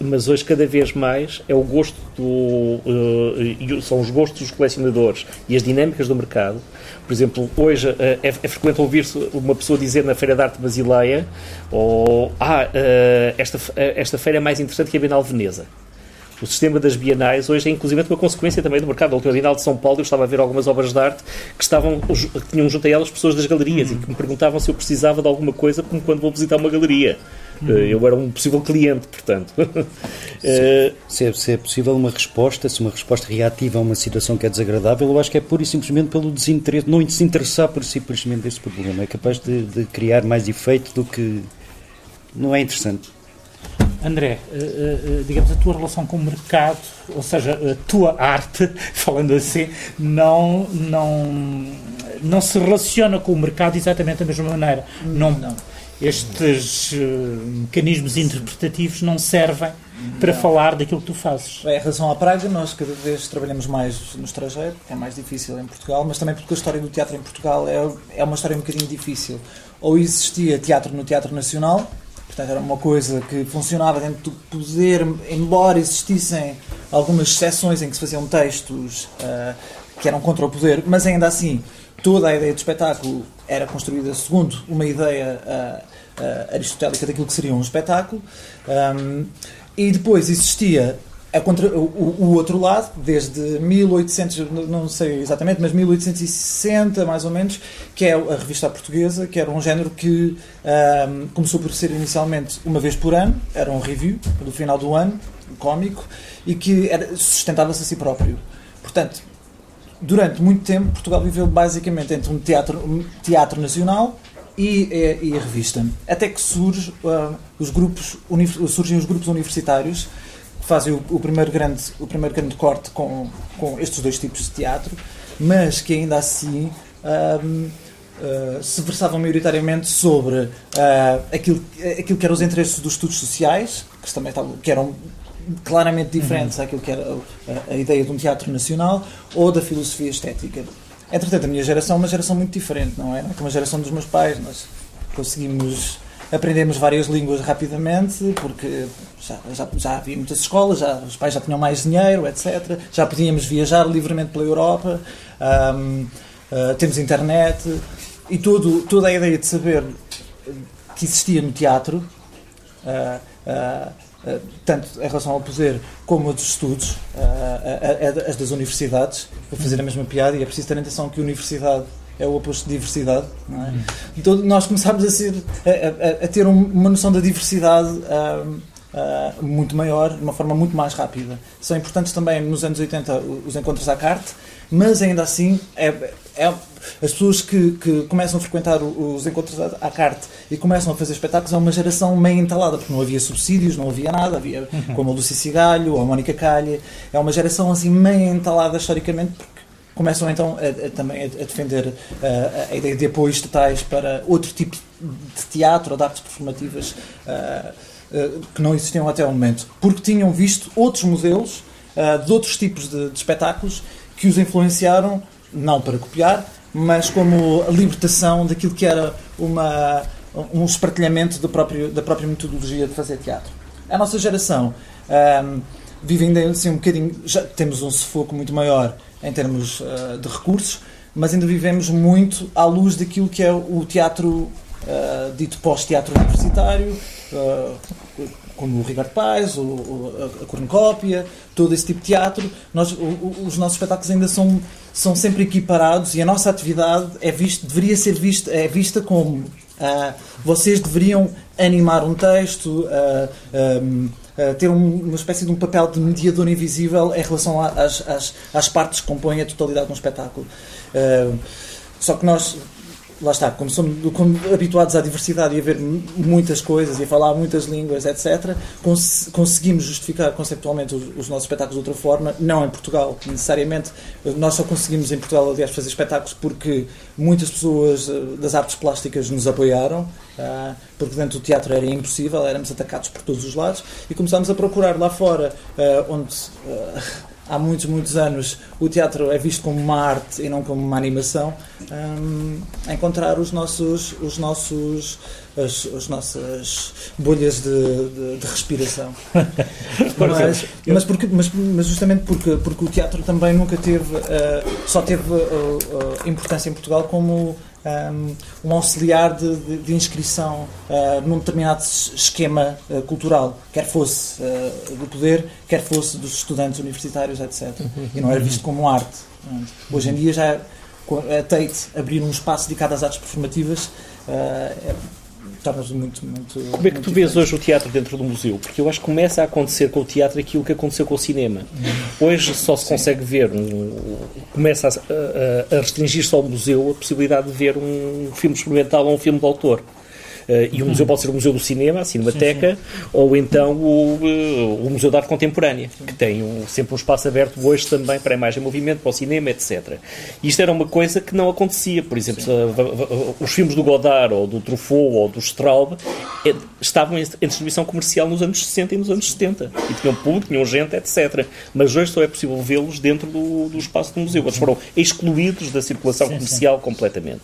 mas hoje, cada vez mais, é o gosto do. Uh, são os gostos dos colecionadores e as dinâmicas do mercado. Por exemplo, hoje é, é, frequente ouvir-se uma pessoa dizer na Feira de Arte Basileia: ou, Ah, esta, esta feira é mais interessante que a Bienal Veneza o sistema das bienais hoje é inclusive uma consequência também do mercado. A última Bienal de São Paulo eu estava a ver algumas obras de arte que estavam, que tinham junto a elas pessoas das galerias uhum. e que me perguntavam se eu precisava de alguma coisa como quando vou visitar uma galeria. Uhum. Eu era um possível cliente, portanto. Se, se, é, se, é, possível uma resposta, se uma resposta reativa a uma situação que é desagradável, eu acho que é pura e simplesmente pelo desinteresse, não se interessar por simplesmente desse problema. É capaz de, de criar mais efeito do que. Não é interessante. André, uh, uh, digamos, a tua relação com o mercado, ou seja, a tua arte, falando assim, não, não, não se relaciona com o mercado exatamente da mesma maneira. Não, não. Estes mecanismos interpretativos não servem para não. falar daquilo que tu fazes. É, em relação à Praga, nós cada vez trabalhamos mais no estrangeiro, é mais difícil em Portugal, mas também porque a história do teatro em Portugal é, é uma história um bocadinho difícil. Ou existia teatro no Teatro Nacional, Portanto, era uma coisa que funcionava dentro do poder, embora existissem algumas exceções em que se faziam textos uh, que eram contra o poder, mas ainda assim toda a ideia do espetáculo era construída segundo uma ideia uh, uh, aristotélica daquilo que seria um espetáculo. Um, e depois existia contra, o, o, outro lado, desde 1800, não sei exatamente, mas 1860 mais ou menos, que é a revista portuguesa, que era um género que um, começou por ser inicialmente uma vez por ano, era um review do final do ano, cómico, e que sustentava-se a si próprio. Portanto, durante muito tempo, Portugal viveu basicamente entre um teatro, um teatro nacional e, e, e a revista. Até que surge, uh, os grupos, surgem os grupos universitários fazem o, o, primeiro grande, o primeiro grande corte com, com estes dois tipos de teatro, mas que ainda assim um, uh, se versavam maioritariamente sobre uh, aquilo, aquilo que eram os interesses dos estudos sociais, que, também estavam, que eram claramente diferentes uhum. que era a, a, ideia de um teatro nacional, ou da filosofia estética. Entretanto, a minha geração é uma geração muito diferente, não é? É como a geração dos meus pais, nós conseguimos aprendemos várias línguas rapidamente, porque já, já, já havia muitas escolas, já, os pais já tinham mais dinheiro, etc. Já podíamos viajar livremente pela Europa, um, uh, ah, temos internet e todo, toda a ideia de saber que existia no teatro, uh, uh, tanto em relação ao poder como a dos estudos, as das universidades, para fazer a mesma piada, e é preciso ter atenção que a universidade é o oposto de diversidade. É? Então nós começámos a, ser, a, a, a ter uma noção da diversidade uh, uh, muito maior, de uma forma muito mais rápida. São importantes também nos anos 80 os encontros à carte, mas ainda assim é, é as pessoas que, que, começam a frequentar os encontros à carte e começam a fazer espetáculos é uma geração meio entalada, porque não havia subsídios, não havia nada, havia uhum. como a Lucia Cigalho ou a Mónica Calha, é uma geração assim meio entalada historicamente, porque começam então a, a, também a, defender a, a, ideia de apoios estatais para outro tipo de teatro ou de artes performativas que não existiam até o momento, porque tinham visto outros modelos de outros tipos de, de espetáculos que os influenciaram, não para copiar, mas como a libertação daquilo que era uma, um espartilhamento do próprio, da própria metodologia de fazer teatro. A nossa geração um, vive ainda assim um bocadinho. Já temos um sufoco muito maior em termos uh, de recursos, mas ainda vivemos muito à luz daquilo que é o teatro uh, dito pós-teatro universitário, uh, como o Ricardo Paes, o, o, a cornucópia, todo esse tipo de teatro. Nós, o, os nossos espetáculos ainda são, são sempre equiparados e a nossa atividade é visto, deveria ser vista, é vista como vocês deveriam animar um texto, um, eh, ter um, uma espécie de um papel de mediador invisível em relação às, às, às partes que compõem a totalidade de um espetáculo. Uh, só que nós lá está, como somos como habituados à diversidade e a ver muitas coisas e a falar muitas línguas, etc., cons conseguimos justificar conceptualmente os, os, nossos espetáculos de outra forma, não em Portugal, necessariamente. Nós só conseguimos em Portugal, aliás, fazer espetáculos porque muitas pessoas eh, das artes plásticas nos apoiaram, uh, porque dentro do teatro era impossível, éramos atacados por todos os lados, e começámos a procurar lá fora, uh, onde. Há muitos, muitos anos o teatro é visto como uma arte e não como uma animação, um, encontrar os nossos, os nossos, as, as nossas bolhas de, de, de respiração. mas, mas, porque, mas, mas, justamente porque, porque o teatro também nunca teve, uh, só teve uh, uh, importância em Portugal como um, um auxiliar de, de, de inscrição uh, num determinado esquema uh, cultural, quer fosse uh, do poder, quer fosse dos estudantes universitários, etc. E não era visto como arte. Hoje em dia já a Tate abrir um espaço dedicado às artes performativas é muito, muito. Como é que tu vês hoje o teatro dentro do museu? Porque eu acho que começa a acontecer com o teatro aquilo que aconteceu com o cinema. Uhum. Hoje só se consegue ver, um, começa a, a, a restringir-se ao museu a possibilidade de ver um filme experimental ou um filme de autor. Uh, e o museu pode ser o Museu do Cinema, a Cinemateca, sim, sim. ou então o, uh, o, Museu de Arte Contemporânea, que tem um, sempre um espaço aberto hoje também para a imagem em movimento, para o cinema, etc. Isto era uma coisa que não acontecia. Por exemplo, os filmes do Godard, ou do Truffaut, ou do Straub, eh, estavam em, distribuição comercial nos anos 60 e nos anos 70. E tinham público, tinham gente, etc. Mas hoje só é possível vê-los dentro do, do, espaço do museu. Eles foram excluídos da circulação sim, comercial completamente.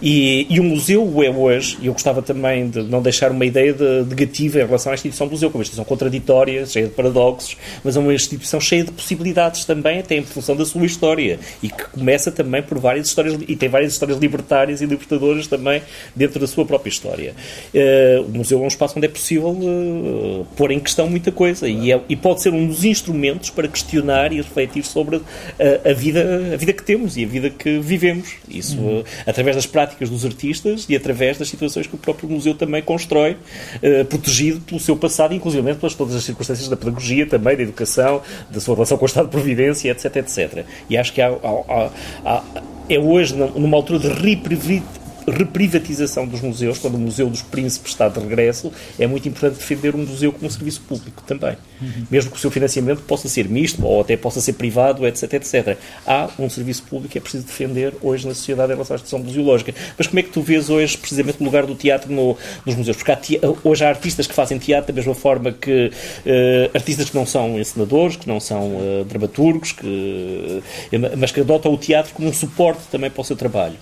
E, e o museu é hoje, e eu gostava também também de não deixar uma ideia de, negativa em relação à instituição do museu, como uma instituição contraditória, cheia de paradoxos, mas é uma instituição cheia de possibilidades também, até em função da sua história, e que começa também por várias histórias, e tem várias histórias libertárias e libertadoras também dentro da sua própria história. Uh, o museu é um espaço onde é possível uh, pôr em questão muita coisa, e, é, e, pode ser um dos instrumentos para questionar e refletir sobre a, a, vida, a vida que temos e a vida que vivemos. Isso uhum. uh, através das práticas dos artistas e através das situações que o próprio que o museu também constrói, eh, protegido pelo seu passado, inclusive pelas todas as circunstâncias da pedagogia também, da educação, da sua relação com o Estado de Providência, etc, etc. E acho que há, há, há, é hoje, numa altura de reprivatização dos museus, quando o Museu dos Príncipes está de regresso, é muito importante defender o museu como um serviço público também. Uhum. Mesmo que o seu financiamento possa ser misto ou até possa ser privado, etc, etc. Há um serviço público que é preciso defender hoje na sociedade em relação à instituição museológica. Mas como é que tu vês hoje, precisamente, o lugar do teatro no, nos museus? Porque há hoje há artistas que fazem teatro da mesma forma que uh, artistas que não são encenadores, que não são uh, dramaturgos, que, uh, mas que adotam o teatro como um suporte também para o seu trabalho.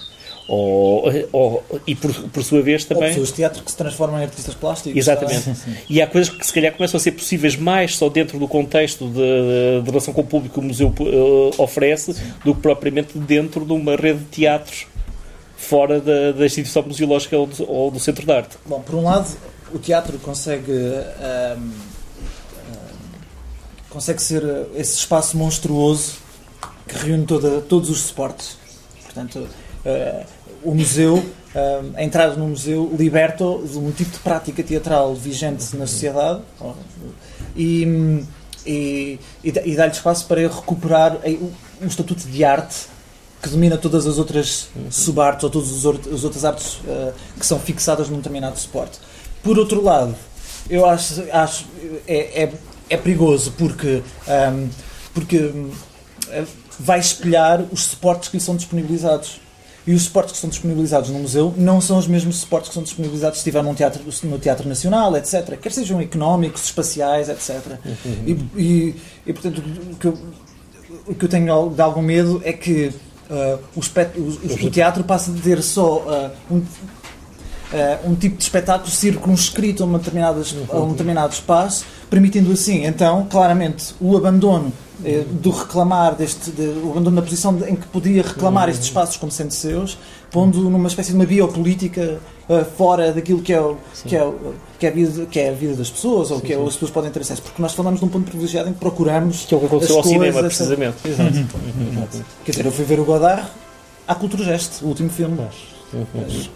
Ou, ou, e por, por sua vez também. Ou pessoas de teatro que se transformam em artistas plásticos. Exatamente. E há coisas que se calhar começam a ser possíveis mais só dentro do contexto de, de relação com o público que o museu uh, oferece sim. do que propriamente dentro de uma rede de teatros fora da, da instituição museológica ou do, ou do, centro de arte. Bom, por um lado, o teatro consegue. Um, um, consegue ser esse espaço monstruoso que reúne toda, todos os suportes. Portanto, o museu, uh, a entrada no museu liberta de um tipo de prática teatral vigente na sociedade e, e, e dá-lhe espaço para recuperar um estatuto de arte que domina todas as outras subartes ou todas as outras artes uh, que são fixadas num determinado suporte. Por outro lado, eu acho, acho é, é, é perigoso porque, um, porque vai espelhar os suportes que lhe são disponibilizados. E os suportes que são disponibilizados no museu não são os mesmos suportes que são disponibilizados se estiver num teatro, no Teatro Nacional, etc. Quer sejam económicos, espaciais, etc. Uhum. E, e, e, portanto, o que, eu, o que eu tenho de algum medo é que uh, o, o, o, teatro passa de ter só uh, um, uh, um tipo de espetáculo circunscrito a, uma determinada, a um determinado espaço, permitindo assim, então, claramente, o abandono eh, do reclamar deste de, o abandono da posição em que podia reclamar estes espaços como sendo seus, pondo numa espécie de uma biopolítica uh, fora daquilo que é, o, que, é o, que, é a vida, que é a vida das pessoas ou sim, que é, as pessoas podem ter acesso. Porque nós falamos de um ponto privilegiado em que procuramos. Que é o que aconteceu ao cinema, precisamente. Exato. Exato. Quer dizer, eu fui ver o Godard à Cultura Gesto, o último filme.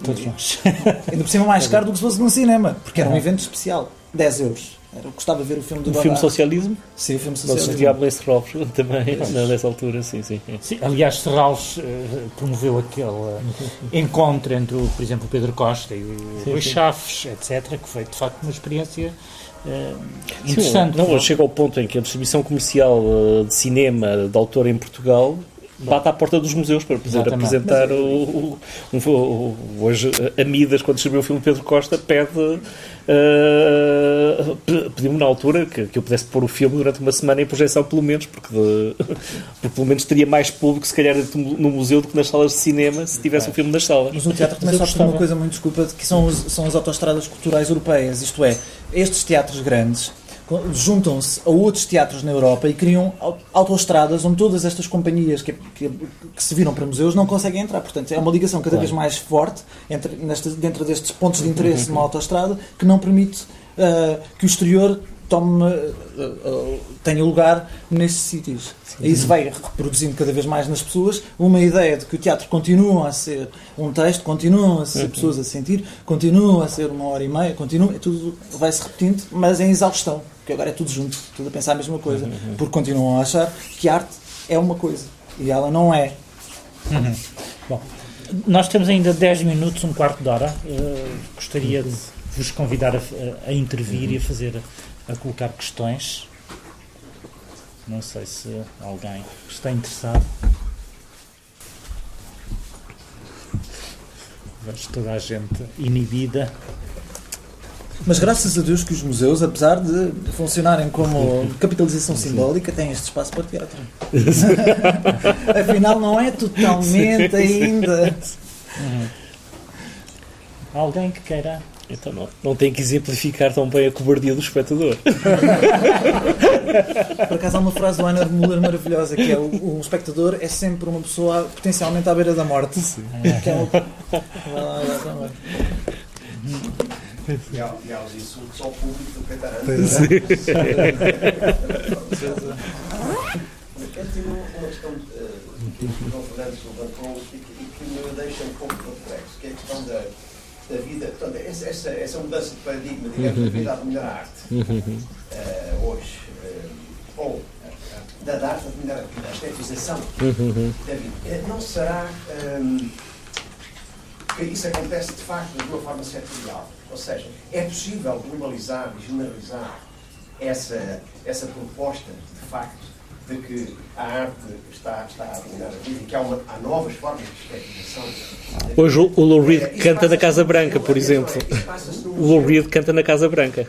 Todos nós. Ainda por cima mais caro do que se fosse num cinema, porque era um evento especial. 10 euros. Era, gostava de ver o filme do O filme Socialismo? Sim, o filme Socialismo. Diabo em Serralves também, nessa altura, sim, sim. Sim, aliás, Serralves uh, promoveu aquele uh, encontro entre, o, por exemplo, o Pedro Costa e o Sim, Luís sim. Chaves, etc., que foi de facto uma experiência uh, Sim, interessante. não, chega ao ponto em que a distribuição comercial de cinema de autor em Portugal bate à porta dos museus para poder Exatamente. apresentar o, o, o- hoje a Midas quando distribuiu o filme Pedro Costa pede uh, pe- pediu-me na altura que, que eu pudesse pôr o filme durante uma semana em projeção pelo menos porque, de- porque pelo menos teria mais público se calhar no museu do que nas salas de cinema se tivesse o filme nas salas Mas o teatro também eu sofre de uma coisa muito desculpa, que são, os- são as autoestradas culturais europeias. Isto é, estes teatros grandes juntam-se a outros teatros na Europa e criam au- autoestradas onde todas estas companhias que, que- que se viram para museus não conseguem entrar. Portanto, é uma ligação cada vez mais forte entre, nesta- dentro destes pontos de interesse numa autoestrada que não permite ah, que o exterior tome, ah, tenha lugar nesses sítios. E isso vai reproduzindo cada vez mais nas pessoas. Uma ideia de que o teatro continua a ser um texto, continua a ser pessoas a sentir, continua a ser uma hora e meia, continua, é tudo vai se repetindo, mas em exaustão, porque agora é tudo junto, tudo a pensar a mesma coisa, porque continuam a achar que arte é uma coisa e ela não é. Bom, nós temos ainda 10 minutos, um quarto de hora. Uh, gostaria de vos convidar a, a intervir e a fazer, a colocar questões. Não sei se alguém está interessado. Vejo toda a gente inibida. Mas graças a Deus que os museus, apesar de funcionarem como capitalização simbólica, têm este espaço para teatro. Afinal, não é totalmente ainda. Alguém que queira. então não, não tem que exemplificar tão bem a cobardia do espectador Por acaso há uma frase do Einer Müller maravilhosa que é o, o espectador é sempre uma pessoa potencialmente à beira da morte. Que é uma... E há, e os insultos ao público do Pretarante. Eu tenho uma questão eh, que o João Fernandes levantou e que, me deixa um pouco perplexo, que é a questão da, da vida, portanto, essa, essa, essa mudança de paradigma, digamos, da vida a dominar a arte, eh, hoje, eh, ou da, da arte a dominar a vida, a estetização da vida, Eh, não será ehm, que isso acontece de facto de uma forma setorial? Ou seja, é possível globalizar e generalizar essa, essa proposta, de facto, de que a arte está, está a dominar a vida e que há, uma, há novas formas de estetização. hoje o, o Lou Reed canta na Casa Branca por exemplo é, o Lou. Reed canta na Casa Branca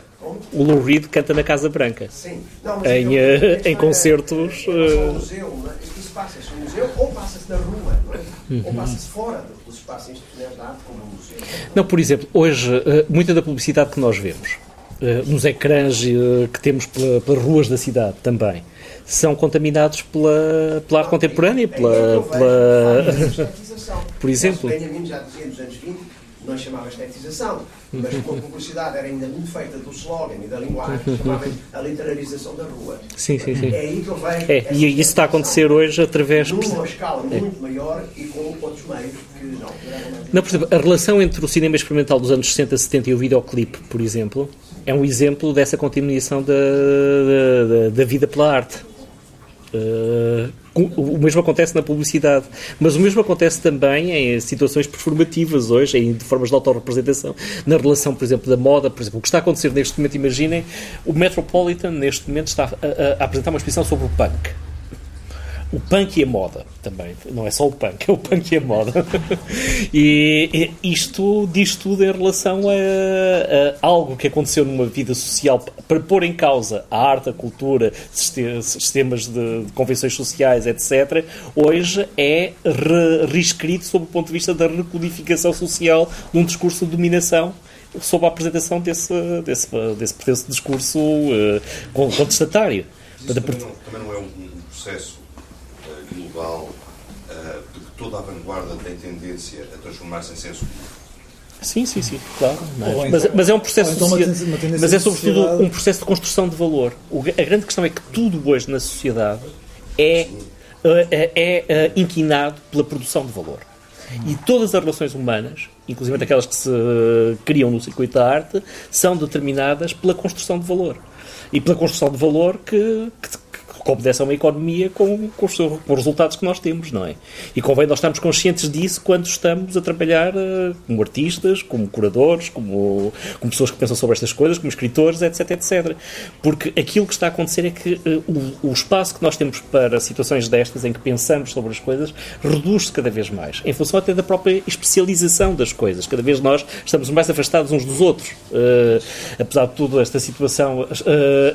o Lou Reed canta na Casa Branca Sim. Não, mas Em, então, eh, em é, concertos, ao eh, é? isso passa-se no museu ou passa-se na rua, é? Uhum. ou passa-se fora dos espaços institucionais da arte, como o museu. Não, por exemplo, hoje, eh, muita da publicidade que nós vemos, eh, nos ecrãs eh, que temos pela- pelas ruas da cidade também, são contaminados pela, pela arte contemporânea, É pela, pela-. Por exemplo. Benjamin já dizia nos anos 20, não chamava estetização, mas como a publicidade era ainda muito feita do slogan e da linguagem, chamava a literarização da rua. Sim, sim, sim. É aí que vejo. É, e isso está a acontecer hoje através. Numa escala muito maior e com outros meios que não. Não, por exemplo, a relação entre o cinema experimental dos anos 60, 70 e o videoclipe, por exemplo, é um exemplo dessa continuação da, da, da vida pela arte. Uh, o mesmo acontece na publicidade, mas o mesmo acontece também em situações performativas hoje, em formas de autorrepresentação, na relação, por exemplo, da moda. Por exemplo, o que está a acontecer neste momento, imaginem, o Metropolitan neste momento está a, a- a apresentar uma exposição sobre o punk. O punk e a moda também. Não é só o punk, é o punk e a moda. E, e isto diz tudo em relação a, a algo que aconteceu numa vida social para pôr em causa a arte, a cultura, siste- sistemas de, de convenções sociais, etc. Hoje é re- reescrito sob o ponto de vista da recodificação social de um discurso de dominação sob a apresentação desse, desse, desse, desse discurso eh, contestatário. Mas isso também não, também não é um processo eh, global eh, de que toda a vanguarda tem tendência a transformar-se em senso comum. Sim, sim, sim, claro. Mas, Ou mas, então- mas é um processo então uma socia- tendência- uma tendência mas é de sobretudo sociedade. um processo de construção de valor. O a grande questão é que tudo hoje na sociedade é, eh, é, é, eh, inquinado pela produção de valor. E todas as relações humanas inclusive aquelas que se criam no circuito da arte, são determinadas pela construção de valor. E pela construção de valor que, que que obedece a uma economia com, com, os, com, os, resultados que nós temos, não é? E convém nós estarmos conscientes disso quando estamos a trabalhar uh, como artistas, como curadores, como, como pessoas que pensam sobre estas coisas, como escritores, etc, etc. Porque aquilo que está a acontecer é que uh, o, o, espaço que nós temos para situações destas, em que pensamos sobre as coisas, reduz-se cada vez mais, em função até da própria especialização das coisas. Cada vez nós estamos mais afastados uns dos outros. Uh, apesar de tudo, esta situação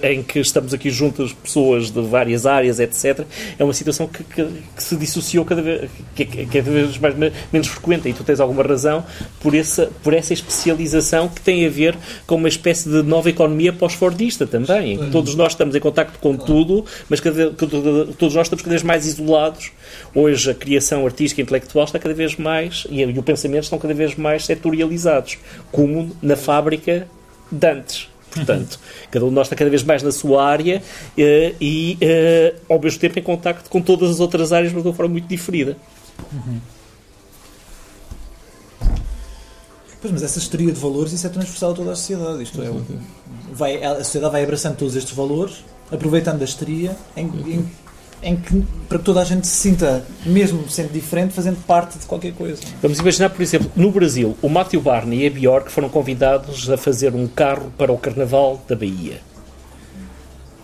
em que estamos aqui juntas pessoas de várias áreas, etc., é uma situação que, que, que se dissociou cada vez, que, é cada vez mais, menos frequente. E tu tens alguma razão por essa, por essa especialização que tem a ver com uma espécie de nova economia pós-fordista também. Todos nós estamos em contacto com tudo, mas cada, todos nós estamos cada vez mais isolados. Hoje a criação artística e intelectual está cada vez mais, e, e o pensamento estão cada vez mais setorializados, como na fábrica de antes. Portanto, cada um de nós está cada vez mais na sua área uh, e, uh, ao mesmo tempo, em contacto com todas as outras áreas, mas de uma forma muito diferida. Uhum. Pois, mas essa história de valores, isso é transversal a toda a sociedade. Isto é, vai, a sociedade vai abraçando todos estes valores, aproveitando a histeria em, em em que para que toda a gente se sinta, mesmo sendo diferente, fazendo parte de qualquer coisa. Vamos imaginar, por exemplo, no Brasil, o Matthew Barney e a Bjork foram convidados a fazer um carro para o Carnaval da Bahia.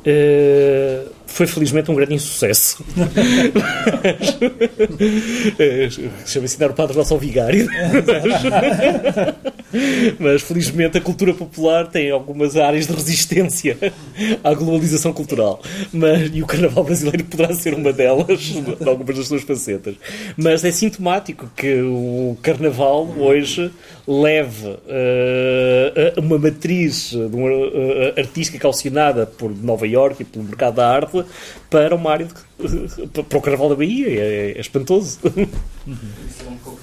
Uh, foi felizmente um grande insucesso. Chama-se dar o Padre Nosso ao Vigário. Mas felizmente a cultura popular tem algumas áreas de resistência à globalização cultural. Mas, e o carnaval brasileiro poderá ser uma delas, de algumas das suas facetas. Mas é sintomático que o carnaval hoje leve uh, uma matriz uma, uh, artística calcionada por Nova York e pelo mercado da arte para uma área de, para o Carnaval da Bahia. É, é espantoso. Isso é um pouco.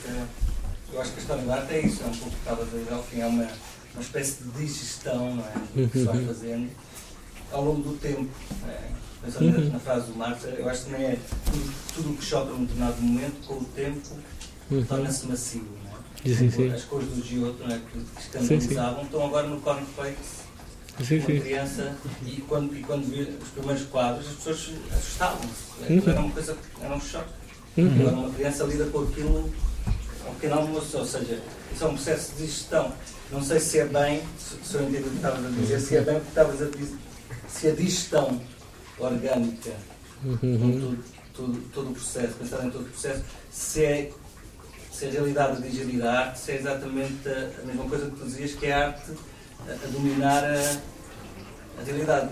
Eu acho que a história da arte é isso, é um pouco que estava a dizer ao fim, é uma, uma espécie de digestão não é? que se vai uhum. fazendo ao longo do tempo. É? Pensando uhum. na frase do Marx, eu acho que também é tudo o que choca num determinado momento, com o tempo, uhum. torna-se macio. É? Sim, sim. As cores do Giotto é? que escandalizavam estão agora no cornflakes sim, sim. criança e quando, e quando vi os primeiros quadros as pessoas assustavam-se. Uhum. Era uma coisa, era um choque. Uhum. Agora uma criança lida com aquilo ao pequeno almoço, ou seja, isso é um processo de gestão. Não sei se é bem, se eu entendi o que estavas a dizer, se é bem o que estavas a dizer, se a digestão orgânica, uhum. todo, todo, todo o processo, pensar em todo o processo, se é se a realidade de digerir a arte, se é exatamente a, mesma coisa que tu dizias, que é a arte a, dominar a, a realidade.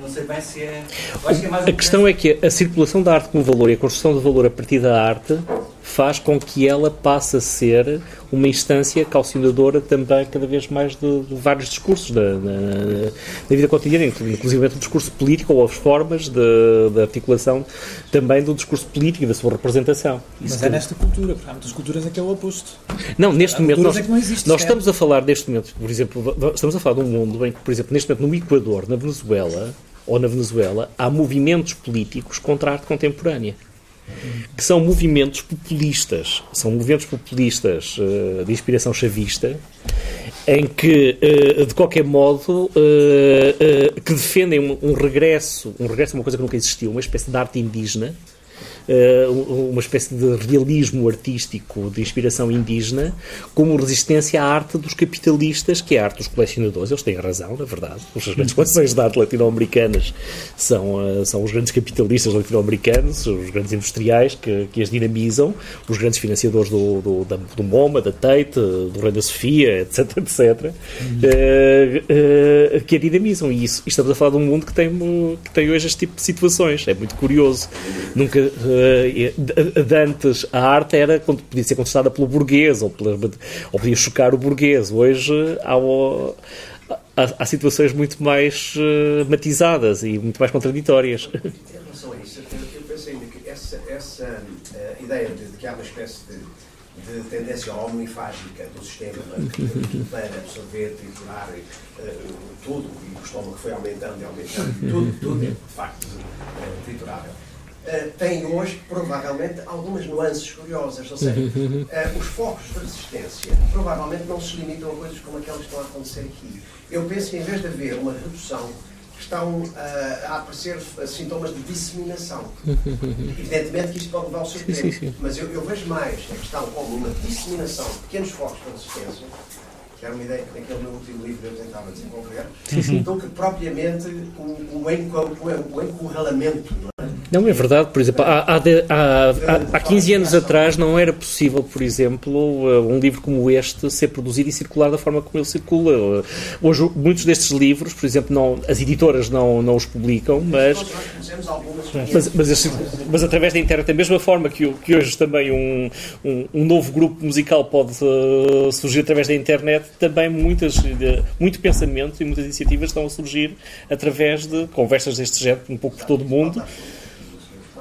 Não sei bem se é. é a questão é que a circulação da arte como valor e a construção de valor a partir da arte faz com que ela passe a ser uma instância calcionadora também cada vez mais de, de vários discursos da, da, da, vida cotidiana, inclusive o discurso político ou as formas de, de, articulação também do discurso político e da sua representação. Mas Isso é nesta cultura, porque há muitas culturas em que é o oposto. Não, neste há momento nós, é existe, nós estamos a falar neste momento, por exemplo, estamos a falar de um mundo em que, por exemplo, neste momento no Equador, na Venezuela ou na Venezuela, há movimentos políticos contra a arte contemporânea que são movimentos populistas, são movimentos populistas uh, de inspiração chavista, em que, uh, de qualquer modo, uh, que defendem um, um, regresso, um regresso a uma coisa que nunca existiu, uma espécie de arte indígena, uh, uma espécie de realismo artístico de inspiração indígena, como resistência à arte dos capitalistas, que é a arte dos colecionadores. Eles têm razão, na verdade. As grandes coleções de arte latino-americanas são, uh, são os grandes capitalistas latino-americanos, os grandes industriais que, que as dinamizam, os grandes financiadores do, do, da, do MoMA, da Tate, do Rei da Sofia, etc, etc, uh, que a dinamizam. E isso, estamos a falar de um mundo que tem, que tem hoje este tipo de situações. É muito curioso. Nunca uh, de antes a arte era podia ser contestada pelo burguês ou, pela, ou podia chocar o burguês. Hoje há, há, há situações muito mais uh, matizadas e muito mais contraditórias. Em relação a isso, eu penso ainda que essa, essa uh, ideia de, de, que há uma espécie de, de tendência omnifágica do sistema para absorver, triturar uh, tudo, e o estômago foi aumentando e aumentando, tudo, tudo é de facto triturável uh, tem hoje, provavelmente, algumas nuances curiosas. Ou seja, uh, os focos de resistência provavelmente não se limitam a coisas como aquelas que estão a acontecer aqui. Eu penso que, em vez de haver uma redução estão uh, a aparecer sintomas de disseminação. Evidentemente que isto pode levar ao seu tempo, mas eu, eu, vejo mais a questão como uma disseminação de pequenos focos de resistência que era uma ideia que naquele meu último livro eu tentava desenvolver, sim, sim. do que propriamente o, o, encurralamento. Não é? Não, é verdade. Por exemplo, há, há, há, há 15 anos atrás não era possível, por exemplo, um livro como este ser produzido e circular da forma como ele circula. Hoje, muitos destes livros, por exemplo, não, as editoras não, não os publicam, mas, mas, mas, mas através da internet, da mesma forma que, que hoje também um, um, um novo grupo musical pode uh, surgir através da internet, também muitas, muito pensamento e muitas iniciativas estão a surgir através de conversas deste género, um pouco por todo o mundo.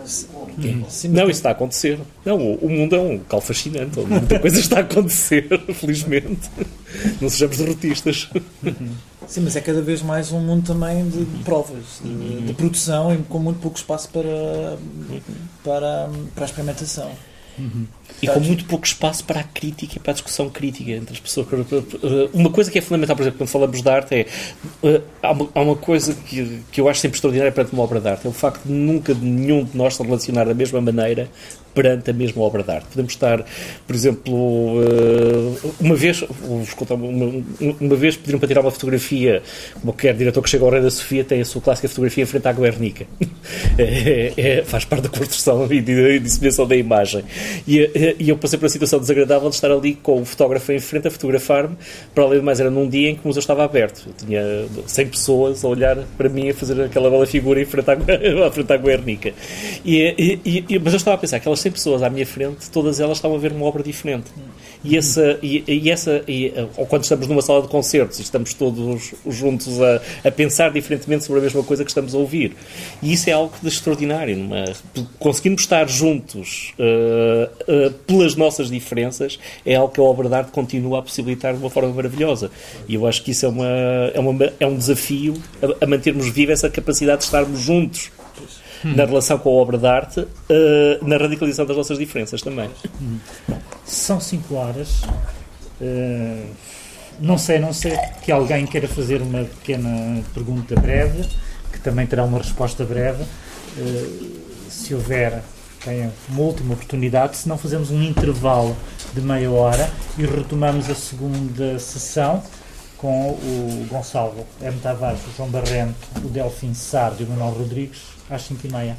Sim, não, isso está a acontecer. Não, o, o mundo é um local fascinante, muita coisa está a acontecer, felizmente. Não sejamos derrotistas. Sim, mas é cada vez mais um mundo também de, de provas, de, de, produção e com muito pouco espaço para, para, para a experimentação. Uhum. E com muito pouco espaço para a crítica e para a discussão crítica entre as pessoas. Uma coisa que é fundamental, por exemplo, quando falamos de arte, é. Eh, há uma, há uma coisa que, que eu acho sempre extraordinária perante uma obra de arte: é o facto de nunca nenhum de nós se relacionar da mesma maneira perante a mesma obra de arte. Podemos estar, por exemplo, eh, uma vez, uma, uma vez pediram para tirar uma fotografia, como qualquer diretor que chega ao Rei da Sofia tem a sua clássica fotografia em frente à Guernica. É, é, faz parte da construção e de, disseminação da imagem. E, eh, e, eu passei por uma situação desagradável de estar ali com o fotógrafo em frente a fotografar-me, para além de mais era num dia em que o museu estava aberto. Eu tinha 100 pessoas a olhar para mim a fazer aquela bela figura em frente à, à, frente à Guernica. E, e, mas eu estava a pensar, aquelas 100 pessoas à minha frente, todas elas estavam a ver uma obra diferente. E essa, e, e essa e, ou quando estamos numa sala de concertos e estamos todos juntos a, a, pensar diferentemente sobre a mesma coisa que estamos a ouvir. E isso é algo de extraordinário. Numa, conseguimos estar juntos uh, uh, pelas nossas diferenças é algo que a obra de arte continua a possibilitar de uma forma maravilhosa. E eu acho que isso é, uma, é, uma, é um desafio a, a mantermos viva essa capacidade de estarmos juntos na relação com a obra de arte, uh, na radicalização das nossas diferenças também. São cinco horas. Uh, não sei, não sei que alguém queira fazer uma pequena pergunta breve, que também terá uma resposta breve. Uh, se houver, tenha uma última oportunidade, se não fazemos um intervalo de meia hora e retomamos a segunda sessão com o Gonçalo M. Tavares, o João Barrento, o Delfim Sardo e o Manuel Rodrigues às 5 e meia.